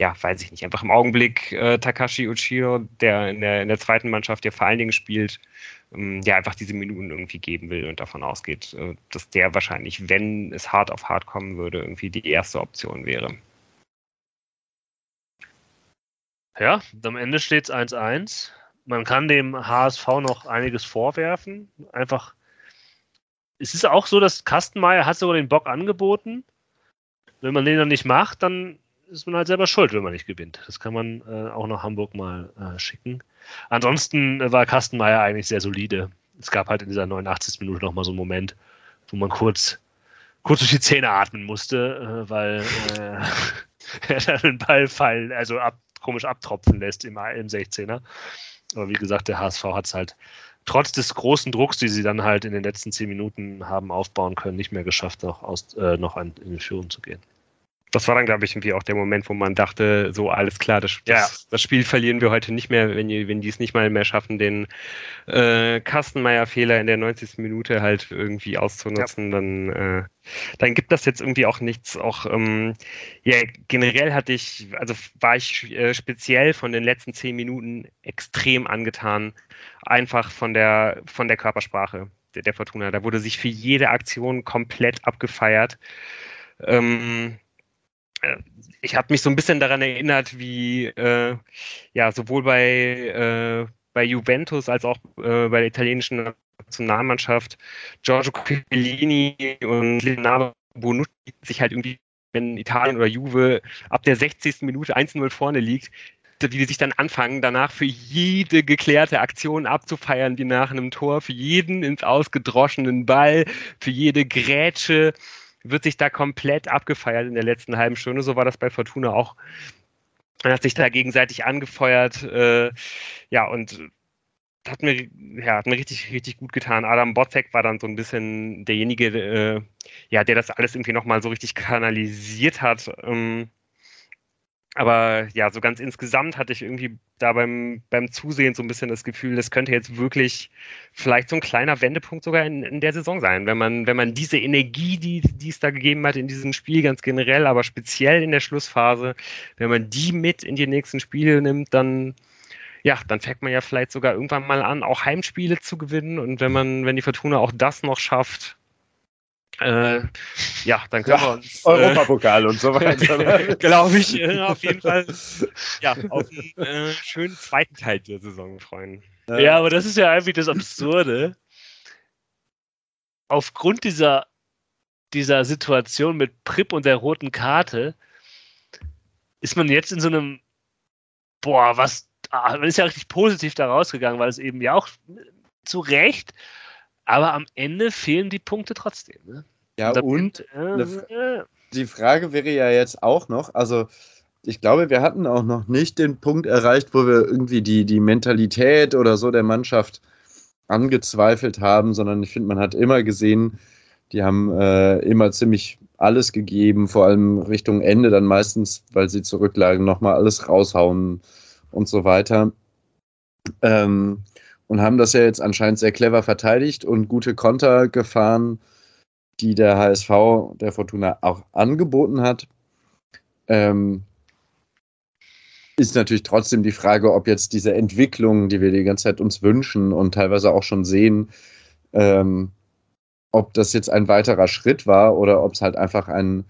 ja, weiß ich nicht, einfach im Augenblick äh, Takashi Uchiro, der in, der in der zweiten Mannschaft ja vor allen Dingen spielt, ähm, der einfach diese Minuten irgendwie geben will und davon ausgeht, äh, dass der wahrscheinlich, wenn es hart auf hart kommen würde, irgendwie die erste Option wäre. Ja, am Ende steht es 1-1. Man kann dem HSV noch einiges vorwerfen. Einfach, es ist auch so, dass Kastenmeier hat sogar den Bock angeboten. Wenn man den dann nicht macht, dann ist man halt selber schuld, wenn man nicht gewinnt. Das kann man äh, auch nach Hamburg mal äh, schicken. Ansonsten äh, war Kastenmeier eigentlich sehr solide. Es gab halt in dieser 89. Minute nochmal so einen Moment, wo man kurz, kurz durch die Zähne atmen musste, äh, weil äh, <laughs> er dann den Ball fallen, also ab, komisch abtropfen lässt im, im 16er. Aber wie gesagt, der HSV hat es halt trotz des großen Drucks, die sie dann halt in den letzten zehn Minuten haben aufbauen können, nicht mehr geschafft, noch, aus, äh, noch an, in die Führung zu gehen. Das war dann, glaube ich, irgendwie auch der Moment, wo man dachte, so alles klar, das, ja. das, das Spiel verlieren wir heute nicht mehr, wenn die, wenn die es nicht mal mehr schaffen, den äh, Kastenmeier-Fehler in der 90. Minute halt irgendwie auszunutzen, ja. dann, äh, dann gibt das jetzt irgendwie auch nichts. Auch ähm, ja, generell hatte ich, also war ich äh, speziell von den letzten zehn Minuten extrem angetan, einfach von der von der Körpersprache der, der Fortuna. Da wurde sich für jede Aktion komplett abgefeiert. Ähm, äh, ich habe mich so ein bisschen daran erinnert, wie äh, ja sowohl bei, äh, bei Juventus als auch äh, bei der italienischen Nationalmannschaft Giorgio Chiellini und Leonardo Bonucci sich halt irgendwie, wenn Italien oder Juve ab der 60. Minute 1-0 vorne liegt, wie die sich dann anfangen, danach für jede geklärte Aktion abzufeiern, wie nach einem Tor, für jeden ins Ausgedroschenen Ball, für jede Grätsche wird sich da komplett abgefeiert in der letzten halben Stunde. So war das bei Fortuna auch. Man hat sich da gegenseitig angefeuert. Äh, ja, und hat mir, ja, hat mir richtig, richtig gut getan. Adam Botzek war dann so ein bisschen derjenige, äh, ja, der das alles irgendwie nochmal so richtig kanalisiert hat. Ähm, aber ja, so ganz insgesamt hatte ich irgendwie da beim, beim Zusehen so ein bisschen das Gefühl, das könnte jetzt wirklich vielleicht so ein kleiner Wendepunkt sogar in, in der Saison sein, wenn man, wenn man diese Energie, die, die es da gegeben hat in diesem Spiel ganz generell, aber speziell in der Schlussphase, wenn man die mit in die nächsten Spiele nimmt, dann, ja, dann fängt man ja vielleicht sogar irgendwann mal an, auch Heimspiele zu gewinnen. Und wenn man, wenn die Fortuna auch das noch schafft, äh, ja, dann können ja, wir uns. Äh, Europapokal und so <laughs> weiter. Glaube ich, äh, auf jeden Fall ja, auf einen äh, schönen zweiten Teil der Saison freuen. Ja, aber das ist ja irgendwie das Absurde. Aufgrund dieser, dieser Situation mit Prip und der roten Karte ist man jetzt in so einem, boah, was, ah, man ist ja richtig positiv da rausgegangen, weil es eben ja auch zu Recht aber am Ende fehlen die Punkte trotzdem. Ne? Ja, und, und äh, die Frage wäre ja jetzt auch noch, also ich glaube, wir hatten auch noch nicht den Punkt erreicht, wo wir irgendwie die, die Mentalität oder so der Mannschaft angezweifelt haben, sondern ich finde, man hat immer gesehen, die haben äh, immer ziemlich alles gegeben, vor allem Richtung Ende dann meistens, weil sie zurücklagen, nochmal alles raushauen und so weiter. Ähm, und haben das ja jetzt anscheinend sehr clever verteidigt und gute Konter gefahren, die der HSV der Fortuna auch angeboten hat. Ähm, ist natürlich trotzdem die Frage, ob jetzt diese Entwicklung, die wir die ganze Zeit uns wünschen und teilweise auch schon sehen, ähm, ob das jetzt ein weiterer Schritt war oder ob es halt einfach ein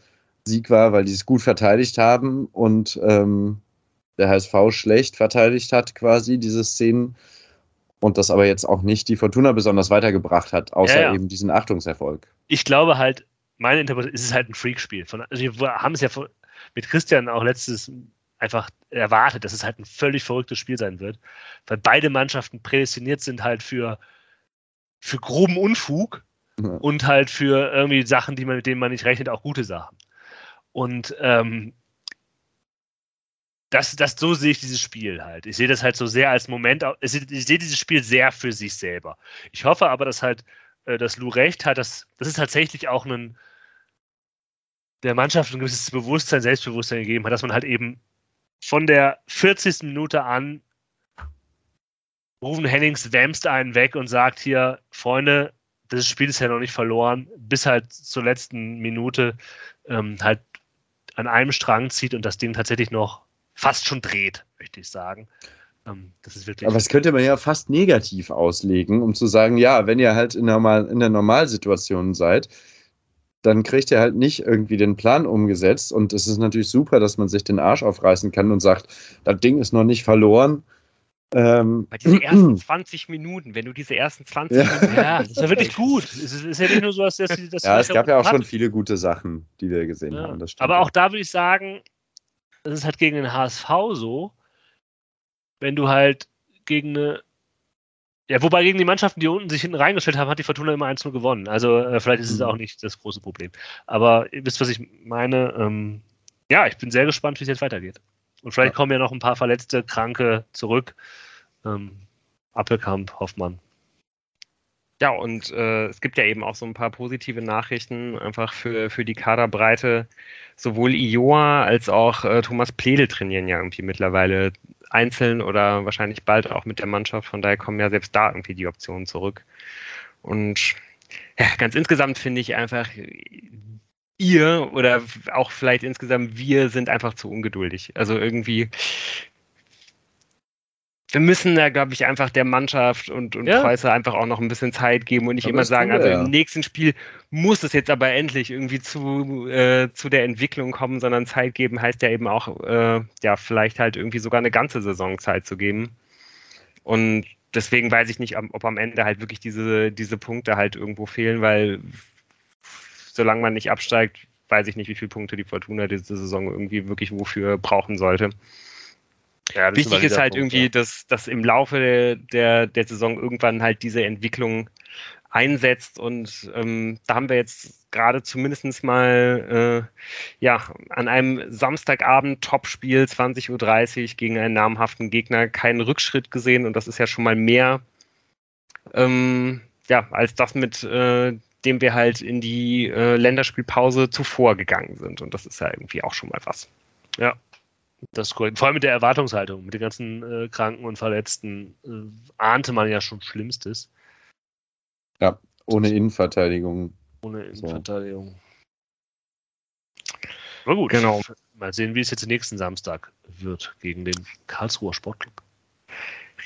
Sieg war, weil die es gut verteidigt haben und ähm, der HSV schlecht verteidigt hat, quasi diese Szenen und das aber jetzt auch nicht die Fortuna besonders weitergebracht hat, außer ja, ja. eben diesen Achtungserfolg. Ich glaube halt, meine Interpretation ist es halt ein Freakspiel. Also wir haben es ja mit Christian auch letztes einfach erwartet, dass es halt ein völlig verrücktes Spiel sein wird, weil beide Mannschaften prädestiniert sind halt für, für groben Unfug ja. und halt für irgendwie Sachen, die man, mit denen man nicht rechnet, auch gute Sachen. Und ähm, das, das, so sehe ich dieses Spiel halt. Ich sehe das halt so sehr als Moment, ich sehe dieses Spiel sehr für sich selber. Ich hoffe aber, dass halt, äh, dass Lou recht hat, dass das ist tatsächlich auch ein, der Mannschaft ein gewisses Bewusstsein, Selbstbewusstsein gegeben hat, dass man halt eben von der 40. Minute an Rufen Hennings wämst einen weg und sagt hier, Freunde, das Spiel ist ja noch nicht verloren, bis halt zur letzten Minute ähm, halt an einem Strang zieht und das Ding tatsächlich noch fast schon dreht, möchte ich sagen. Ähm, das ist wirklich Aber das könnte man ja fast negativ auslegen, um zu sagen, ja, wenn ihr halt in, normal, in der Normalsituation seid, dann kriegt ihr halt nicht irgendwie den Plan umgesetzt. Und es ist natürlich super, dass man sich den Arsch aufreißen kann und sagt, das Ding ist noch nicht verloren. Ähm, Bei diesen <clears throat> ersten 20 Minuten, wenn du diese ersten 20 ja. Minuten. Ja, das ist ja wirklich gut. Es ist, ist ja nicht nur so, dass das. ja, es gab ja auch hat. schon viele gute Sachen, die wir gesehen ja. haben. Aber auch da würde ich sagen, das ist halt gegen den HSV so, wenn du halt gegen eine ja, wobei gegen die Mannschaften, die unten sich hinten reingestellt haben, hat die Fortuna immer 1-0 gewonnen. Also äh, vielleicht ist es mhm. auch nicht das große Problem. Aber ihr wisst, was ich meine. Ähm, ja, ich bin sehr gespannt, wie es jetzt weitergeht. Und vielleicht ja. kommen ja noch ein paar Verletzte, Kranke zurück. Ähm, Appelkamp, Hoffmann. Ja, und äh, es gibt ja eben auch so ein paar positive Nachrichten einfach für, für die Kaderbreite. Sowohl Ioa als auch äh, Thomas Pledel trainieren ja irgendwie mittlerweile einzeln oder wahrscheinlich bald auch mit der Mannschaft. Von daher kommen ja selbst da irgendwie die Optionen zurück. Und ja, ganz insgesamt finde ich einfach, ihr oder auch vielleicht insgesamt wir sind einfach zu ungeduldig. Also irgendwie wir müssen da, glaube ich, einfach der Mannschaft und, und ja. Preußer einfach auch noch ein bisschen Zeit geben und nicht aber immer sagen, also ja. im nächsten Spiel muss es jetzt aber endlich irgendwie zu, äh, zu der Entwicklung kommen, sondern Zeit geben heißt ja eben auch, äh, ja, vielleicht halt irgendwie sogar eine ganze Saison Zeit zu geben. Und deswegen weiß ich nicht, ob am Ende halt wirklich diese, diese Punkte halt irgendwo fehlen, weil solange man nicht absteigt, weiß ich nicht, wie viele Punkte die Fortuna diese Saison irgendwie wirklich wofür brauchen sollte. Ja, Wichtig ist halt Punkt, irgendwie, ja. dass, dass im Laufe der, der, der Saison irgendwann halt diese Entwicklung einsetzt und ähm, da haben wir jetzt gerade zumindest mal äh, ja, an einem Samstagabend Topspiel 20.30 Uhr gegen einen namhaften Gegner keinen Rückschritt gesehen und das ist ja schon mal mehr ähm, ja, als das mit äh, dem wir halt in die äh, Länderspielpause zuvor gegangen sind und das ist ja irgendwie auch schon mal was. Ja, das ist korrekt. Vor allem mit der Erwartungshaltung, mit den ganzen äh, Kranken und Verletzten äh, ahnte man ja schon Schlimmstes. Ja, ohne Innenverteidigung. Ohne Innenverteidigung. So. Aber gut, genau. mal sehen, wie es jetzt nächsten Samstag wird gegen den Karlsruher Sportclub.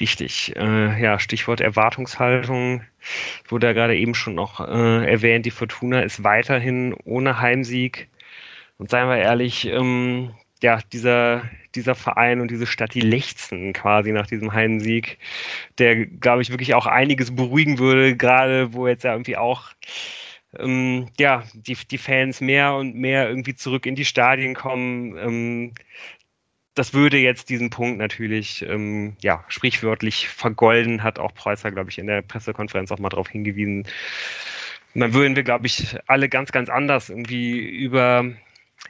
Richtig. Äh, ja, Stichwort Erwartungshaltung wurde ja gerade eben schon noch äh, erwähnt. Die Fortuna ist weiterhin ohne Heimsieg. Und seien wir ehrlich, ähm, ja, dieser, dieser Verein und diese Stadt, die lechzen quasi nach diesem Heimsieg, der, glaube ich, wirklich auch einiges beruhigen würde, gerade wo jetzt ja irgendwie auch ähm, ja, die, die Fans mehr und mehr irgendwie zurück in die Stadien kommen. Ähm, das würde jetzt diesen Punkt natürlich ähm, ja, sprichwörtlich vergolden, hat auch Preußer, glaube ich, in der Pressekonferenz auch mal darauf hingewiesen. Dann würden wir, glaube ich, alle ganz, ganz anders irgendwie über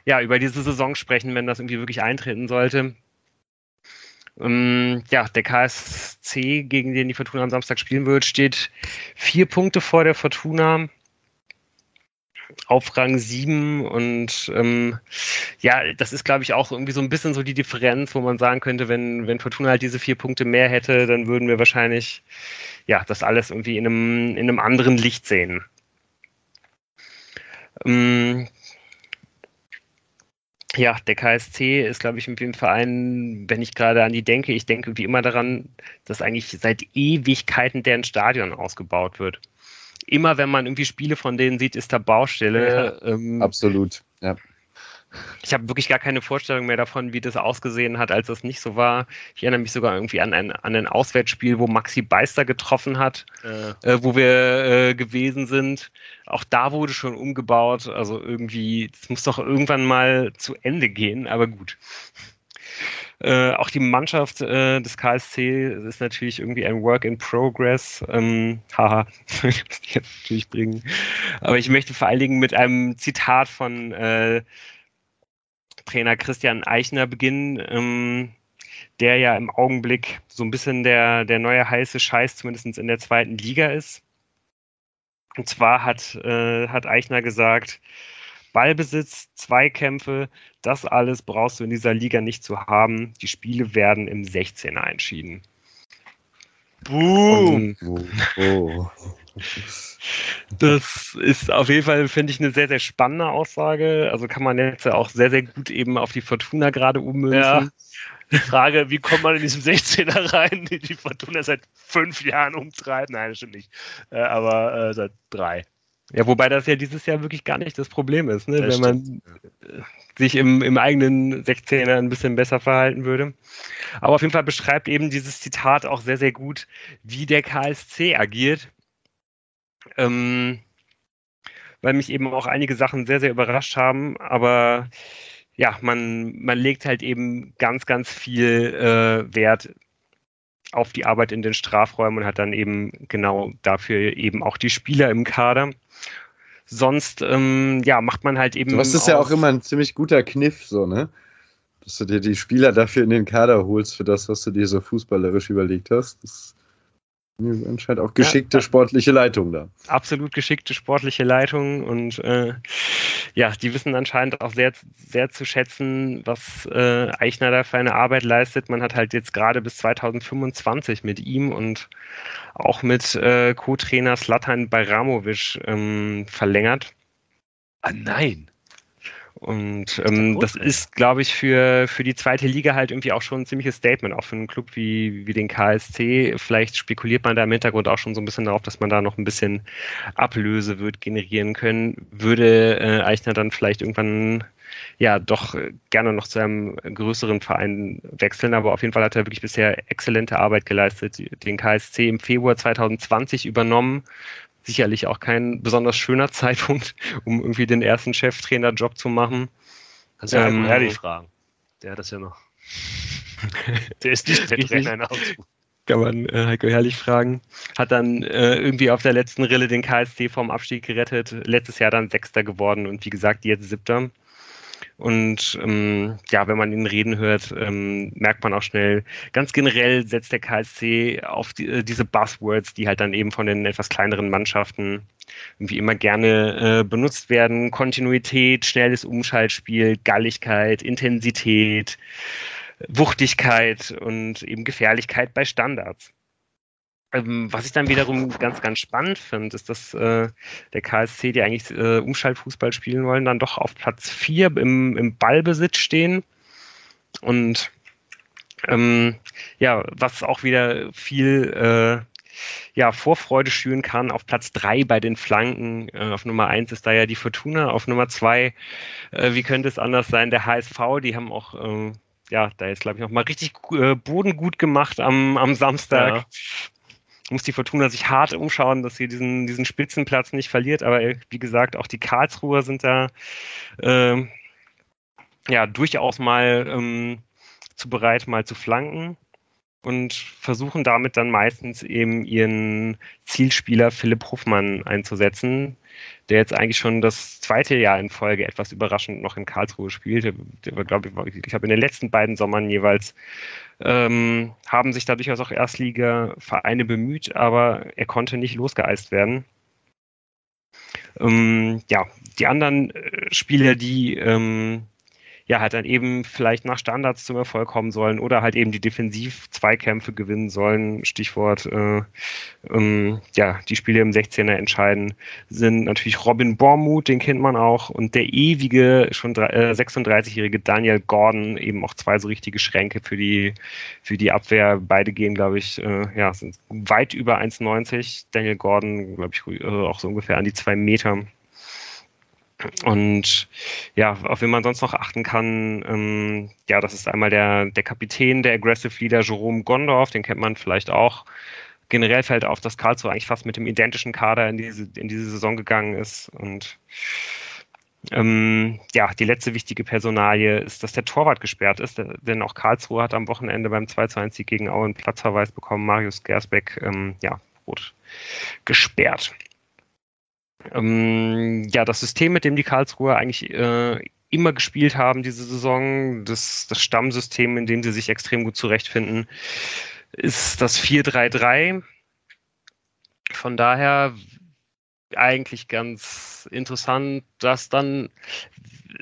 ja, über diese Saison sprechen, wenn das irgendwie wirklich eintreten sollte. Ähm, ja, der KSC, gegen den die Fortuna am Samstag spielen wird, steht vier Punkte vor der Fortuna auf Rang 7 und ähm, ja, das ist, glaube ich, auch irgendwie so ein bisschen so die Differenz, wo man sagen könnte, wenn, wenn Fortuna halt diese vier Punkte mehr hätte, dann würden wir wahrscheinlich ja, das alles irgendwie in einem, in einem anderen Licht sehen. Ähm, ja, der KSC ist, glaube ich, irgendwie ein Verein, wenn ich gerade an die denke, ich denke wie immer daran, dass eigentlich seit Ewigkeiten deren Stadion ausgebaut wird. Immer wenn man irgendwie Spiele von denen sieht, ist da Baustelle. Ja, ähm, absolut, ja. Ich habe wirklich gar keine Vorstellung mehr davon, wie das ausgesehen hat, als das nicht so war. Ich erinnere mich sogar irgendwie an ein, an ein Auswärtsspiel, wo Maxi Beister getroffen hat, äh. Äh, wo wir äh, gewesen sind. Auch da wurde schon umgebaut. Also irgendwie, das muss doch irgendwann mal zu Ende gehen, aber gut. Äh, auch die Mannschaft äh, des KSC ist natürlich irgendwie ein Work in Progress. Ähm, haha, <laughs> ich muss die jetzt natürlich bringen. Aber ich möchte vor allen Dingen mit einem Zitat von äh, Trainer Christian Eichner beginnen, ähm, der ja im Augenblick so ein bisschen der, der neue heiße Scheiß, zumindest in der zweiten Liga ist. Und zwar hat, äh, hat Eichner gesagt, Ballbesitz, Zweikämpfe, das alles brauchst du in dieser Liga nicht zu haben. Die Spiele werden im 16er entschieden. Boom! Oh, oh. Das ist auf jeden Fall, finde ich, eine sehr, sehr spannende Aussage. Also kann man jetzt auch sehr, sehr gut eben auf die Fortuna gerade ummünzen. Ja. Die Frage, wie kommt man in diesem 16er rein, die die Fortuna seit fünf Jahren umtreibt? Nein, das stimmt nicht. Äh, aber äh, seit drei. Ja, wobei das ja dieses Jahr wirklich gar nicht das Problem ist, ne? wenn man äh, sich im, im eigenen 16er ein bisschen besser verhalten würde. Aber auf jeden Fall beschreibt eben dieses Zitat auch sehr, sehr gut, wie der KSC agiert ähm, weil mich eben auch einige Sachen sehr, sehr überrascht haben. Aber ja, man, man legt halt eben ganz, ganz viel äh, Wert auf die Arbeit in den Strafräumen und hat dann eben genau dafür eben auch die Spieler im Kader. Sonst, ähm, ja, macht man halt eben. Was ist ja auch immer ein ziemlich guter Kniff, so, ne? Dass du dir die Spieler dafür in den Kader holst, für das, was du dir so fußballerisch überlegt hast. Das Anscheinend auch geschickte ja, sportliche Leitung da. Absolut geschickte sportliche Leitung und äh, ja, die wissen anscheinend auch sehr, sehr zu schätzen, was äh, Eichner da für eine Arbeit leistet. Man hat halt jetzt gerade bis 2025 mit ihm und auch mit äh, Co-Trainer Slatan Bajramovic ähm, verlängert. Ah nein. Und ähm, das ist, glaube ich, für, für die zweite Liga halt irgendwie auch schon ein ziemliches Statement, auch für einen Club wie, wie den KSC. Vielleicht spekuliert man da im Hintergrund auch schon so ein bisschen darauf, dass man da noch ein bisschen Ablöse wird generieren können. Würde äh, Eichner dann vielleicht irgendwann ja doch gerne noch zu einem größeren Verein wechseln, aber auf jeden Fall hat er wirklich bisher exzellente Arbeit geleistet, den KSC im Februar 2020 übernommen sicherlich auch kein besonders schöner <laughs> Zeitpunkt, um irgendwie den ersten Cheftrainer-Job zu machen. Kannst du ja ähm, Herrlich fragen. Der hat das ja noch. <laughs> der ist nicht der Trainer in Augsburg. Kann man äh, Heiko Herrlich fragen. Hat dann äh, irgendwie auf der letzten Rille den KSC vom Abstieg gerettet. Letztes Jahr dann Sechster geworden und wie gesagt, jetzt Siebter. Und ähm, ja, wenn man ihn reden hört, ähm, merkt man auch schnell, ganz generell setzt der KSC auf die, äh, diese Buzzwords, die halt dann eben von den etwas kleineren Mannschaften irgendwie immer gerne äh, benutzt werden. Kontinuität, schnelles Umschaltspiel, Galligkeit, Intensität, Wuchtigkeit und eben Gefährlichkeit bei Standards. Ähm, was ich dann wiederum ganz, ganz spannend finde, ist, dass äh, der KSC, die eigentlich äh, Umschaltfußball spielen wollen, dann doch auf Platz 4 im, im Ballbesitz stehen. Und ähm, ja, was auch wieder viel äh, ja, Vorfreude schüren kann. Auf Platz 3 bei den Flanken. Äh, auf Nummer 1 ist da ja die Fortuna. Auf Nummer 2, äh, wie könnte es anders sein, der HSV. Die haben auch äh, ja, da ist, glaube ich, noch mal richtig äh, Boden gut gemacht am, am Samstag. Ja muss die Fortuna sich hart umschauen, dass sie diesen, diesen Spitzenplatz nicht verliert. Aber wie gesagt, auch die Karlsruher sind da äh, ja durchaus mal ähm, zu bereit, mal zu flanken und versuchen damit dann meistens eben ihren Zielspieler Philipp Hofmann einzusetzen, der jetzt eigentlich schon das zweite Jahr in Folge etwas überraschend noch in Karlsruhe spielt. Der, glaube ich, ich habe in den letzten beiden Sommern jeweils ähm, haben sich da durchaus auch Erstliga-Vereine bemüht, aber er konnte nicht losgeeist werden. Ähm, ja, die anderen äh, Spieler, die ähm, ja halt dann eben vielleicht nach Standards zum Erfolg kommen sollen oder halt eben die Defensiv-Zweikämpfe gewinnen sollen. Stichwort, äh, ähm, ja, die Spiele im 16er entscheiden, sind natürlich Robin Bormuth, den kennt man auch, und der ewige, schon äh, 36-jährige Daniel Gordon, eben auch zwei so richtige Schränke für die, für die Abwehr. Beide gehen, glaube ich, äh, ja, sind weit über 1,90. Daniel Gordon, glaube ich, äh, auch so ungefähr an die zwei Meter. Und ja, auf wen man sonst noch achten kann, ähm, ja, das ist einmal der, der Kapitän, der Aggressive Leader Jerome Gondorf, den kennt man vielleicht auch. Generell fällt auf, dass Karlsruhe eigentlich fast mit dem identischen Kader in diese, in diese Saison gegangen ist. Und ähm, ja, die letzte wichtige Personalie ist, dass der Torwart gesperrt ist, denn auch Karlsruhe hat am Wochenende beim 2 2 Sieg gegen Auen Platzverweis bekommen. Marius Gersbeck, ähm, ja, rot gesperrt. Ähm, ja, das System, mit dem die Karlsruher eigentlich äh, immer gespielt haben diese Saison, das, das Stammsystem, in dem sie sich extrem gut zurechtfinden, ist das 4-3-3. Von daher eigentlich ganz interessant, dass dann,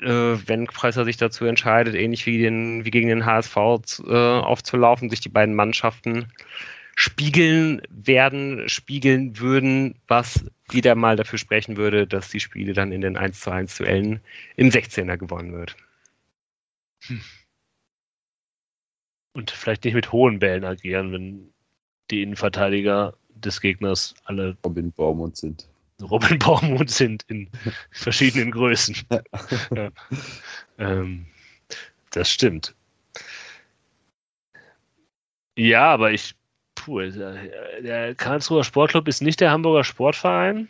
äh, wenn Preußer sich dazu entscheidet, ähnlich wie, den, wie gegen den HSV äh, aufzulaufen, sich die beiden Mannschaften spiegeln werden, spiegeln würden, was wieder mal dafür sprechen würde, dass die Spiele dann in den 1 zu 1 Duellen im 16er gewonnen wird. Hm. Und vielleicht nicht mit hohen Bällen agieren, wenn die Innenverteidiger des Gegners alle Robin Baumund sind. Robin Baumund sind in verschiedenen Größen. ja. ähm, das stimmt. Ja, aber ich puh, der Karlsruher Sportclub ist nicht der Hamburger Sportverein.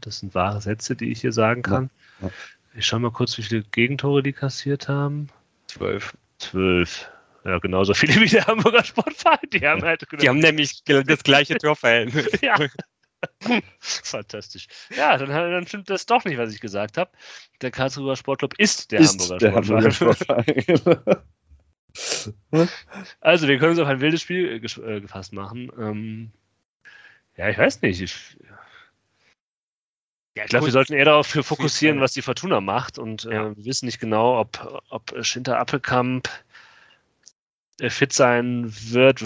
Das sind wahre Sätze, die ich hier sagen kann. Ja, ja. Ich schaue mal kurz, wie viele Gegentore die kassiert haben. Zwölf. Zwölf. Ja, genauso viele wie der Hamburger Sportverein. Die haben halt. Die haben nämlich <laughs> das gleiche Torverhältnis. <laughs> ja. Fantastisch. Ja, dann, dann, stimmt das doch nicht, was ich gesagt habe. Der Karlsruher Sportclub ist der ist Hamburger der Sportverein. Hamburger Sportverein. <laughs> Also, wir können uns auf ein wildes Spiel äh, gefasst machen. Ähm, ja, ich weiß nicht. Ich, ja, ich glaube, wir sollten eher darauf fokussieren, was die Fortuna macht. Und äh, ja. wir wissen nicht genau, ob, ob Schinter Appelkamp äh, fit sein wird.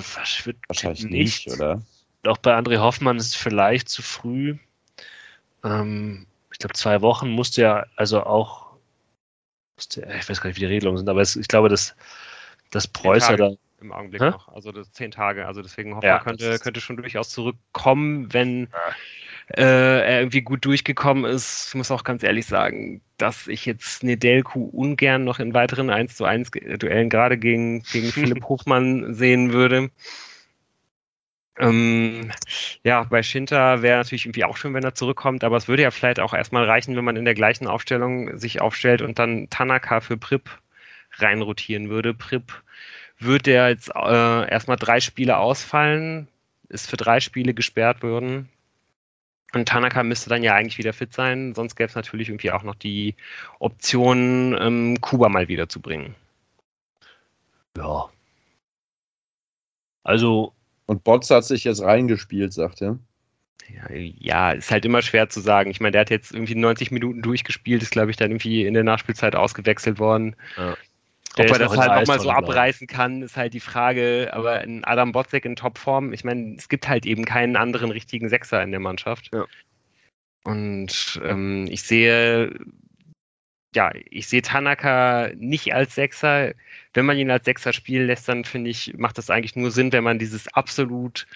wird Wahrscheinlich nicht, oder? Auch bei André Hoffmann ist es vielleicht zu früh. Ähm, ich glaube, zwei Wochen musste ja also auch, musste, ich weiß gar nicht, wie die Regelungen sind, aber es, ich glaube, dass, dass Preußer da. Im Augenblick Hä? noch, also das zehn Tage. Also deswegen Hoffmann ja, könnte, könnte schon durchaus zurückkommen, wenn. Äh, er irgendwie gut durchgekommen ist. Ich muss auch ganz ehrlich sagen, dass ich jetzt Nedelku ungern noch in weiteren 1 zu 1 Duellen gerade gegen, gegen <laughs> Philipp Hofmann sehen würde. Ähm, ja, bei Schinter wäre natürlich irgendwie auch schön, wenn er zurückkommt, aber es würde ja vielleicht auch erstmal reichen, wenn man in der gleichen Aufstellung sich aufstellt und dann Tanaka für Prip reinrotieren würde. Prip würde der jetzt äh, erstmal drei Spiele ausfallen, ist für drei Spiele gesperrt worden. Und Tanaka müsste dann ja eigentlich wieder fit sein, sonst gäbe es natürlich irgendwie auch noch die Option, ähm, Kuba mal wiederzubringen. Ja. Also. Und Bots hat sich jetzt reingespielt, sagt er. Ja, ja, ist halt immer schwer zu sagen. Ich meine, der hat jetzt irgendwie 90 Minuten durchgespielt, ist, glaube ich, dann irgendwie in der Nachspielzeit ausgewechselt worden. Ja. Ob er das halt nochmal so abreißen kann, ist halt die Frage. Aber ein Adam Botzek in Topform, ich meine, es gibt halt eben keinen anderen richtigen Sechser in der Mannschaft. Ja. Und ähm, ich sehe, ja, ich sehe Tanaka nicht als Sechser. Wenn man ihn als Sechser spielen lässt, dann finde ich, macht das eigentlich nur Sinn, wenn man dieses absolut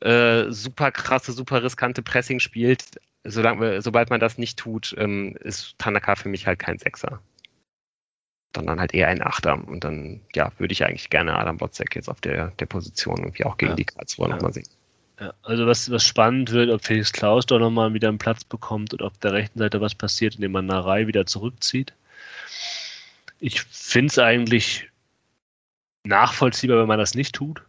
äh, super krasse, super riskante Pressing spielt. Solange, sobald man das nicht tut, ähm, ist Tanaka für mich halt kein Sechser dann halt eher ein Achter. Und dann, ja, würde ich eigentlich gerne Adam Botzek jetzt auf der, der Position irgendwie auch gegen ja. die Karlsruhe ja. nochmal sehen. Ja, also was, was spannend wird, ob Felix Klaus doch nochmal wieder einen Platz bekommt und auf der rechten Seite was passiert, indem man Narei wieder zurückzieht. Ich finde es eigentlich nachvollziehbar, wenn man das nicht tut.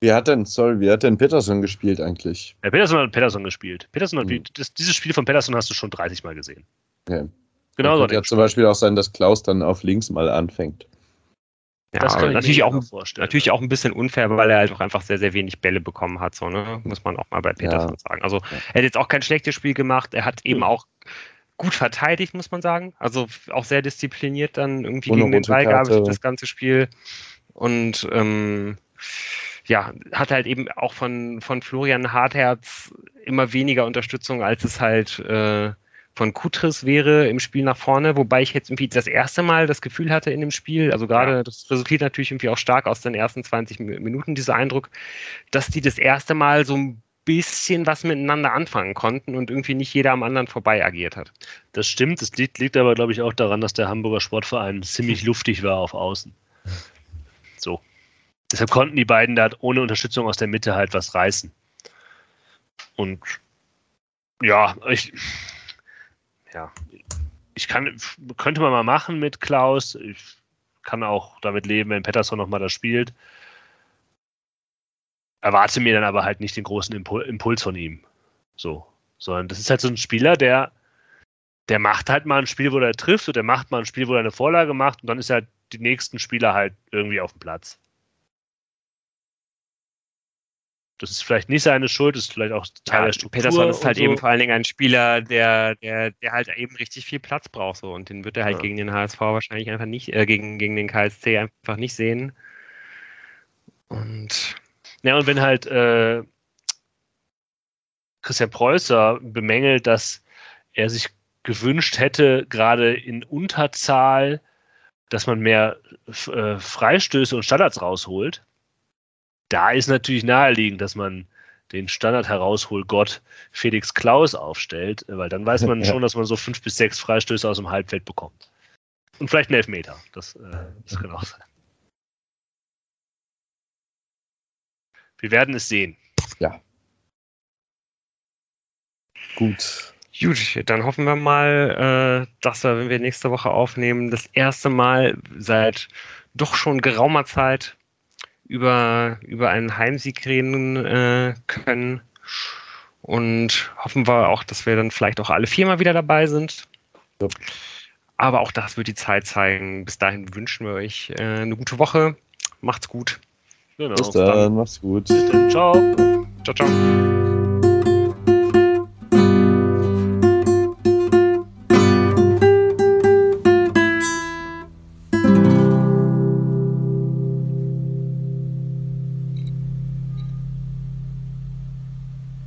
Wie hat denn, sorry, wie hat denn Peterson gespielt eigentlich? Ja, Peterson hat Peterson gespielt. Peterson hat, hm. das, dieses Spiel von Peterson hast du schon 30 Mal gesehen. Okay. Genau so. Könnte ja zum Beispiel auch sein, dass Klaus dann auf links mal anfängt. Ja, das kann natürlich auch, natürlich auch ein bisschen unfair, weil er halt auch einfach sehr, sehr wenig Bälle bekommen hat, so, ne? Muss man auch mal bei Peterson ja. sagen. Also er hat jetzt auch kein schlechtes Spiel gemacht, er hat eben auch gut verteidigt, muss man sagen. Also auch sehr diszipliniert dann irgendwie Ohne gegen den Ball gearbeitet, das ganze Spiel. Und ähm, ja, hat halt eben auch von, von Florian Hartherz immer weniger Unterstützung, als es halt äh, von Kutris wäre im Spiel nach vorne, wobei ich jetzt irgendwie das erste Mal das Gefühl hatte in dem Spiel, also gerade ja. das resultiert natürlich irgendwie auch stark aus den ersten 20 Minuten, dieser Eindruck, dass die das erste Mal so ein bisschen was miteinander anfangen konnten und irgendwie nicht jeder am anderen vorbei agiert hat. Das stimmt, das liegt, liegt aber, glaube ich, auch daran, dass der Hamburger Sportverein ziemlich <laughs> luftig war auf Außen. So. Deshalb konnten die beiden da ohne Unterstützung aus der Mitte halt was reißen. Und ja, ich, ja, ich kann, könnte man mal machen mit Klaus. Ich kann auch damit leben, wenn Pettersson nochmal das spielt. Erwarte mir dann aber halt nicht den großen Impul Impuls von ihm. So. Sondern das ist halt so ein Spieler, der, der macht halt mal ein Spiel, wo er trifft, und der macht mal ein Spiel, wo er eine Vorlage macht, und dann ist er halt die nächsten Spieler halt irgendwie auf dem Platz. Das ist vielleicht nicht seine Schuld, das ist vielleicht auch Teil ja, der Struktur. Peterson ist halt so. eben vor allen Dingen ein Spieler, der, der, der halt eben richtig viel Platz braucht. So. Und den wird er halt ja. gegen den HSV wahrscheinlich einfach nicht, äh, gegen, gegen den KSC einfach nicht sehen. Und. Ja, und wenn halt äh, Christian Preußer bemängelt, dass er sich gewünscht hätte, gerade in Unterzahl, dass man mehr äh, Freistöße und Standards rausholt da ist natürlich naheliegend, dass man den Standard herausholt Gott Felix Klaus aufstellt, weil dann weiß man <laughs> schon, dass man so fünf bis sechs Freistöße aus dem Halbfeld bekommt. Und vielleicht einen Elfmeter. Das, äh, das kann auch sein. Wir werden es sehen. Ja. Gut. Gut, dann hoffen wir mal, äh, dass wir, wenn wir nächste Woche aufnehmen, das erste Mal seit doch schon geraumer Zeit über, über einen Heimsieg reden äh, können. Und hoffen wir auch, dass wir dann vielleicht auch alle viermal wieder dabei sind. Ja. aber auch das wird die Zeit zeigen. Bis dahin wünschen wir euch äh, eine gute Woche. Macht's gut. Genau. Bis dann, dann. macht's gut. Bis dann. Ciao. Ciao, ciao.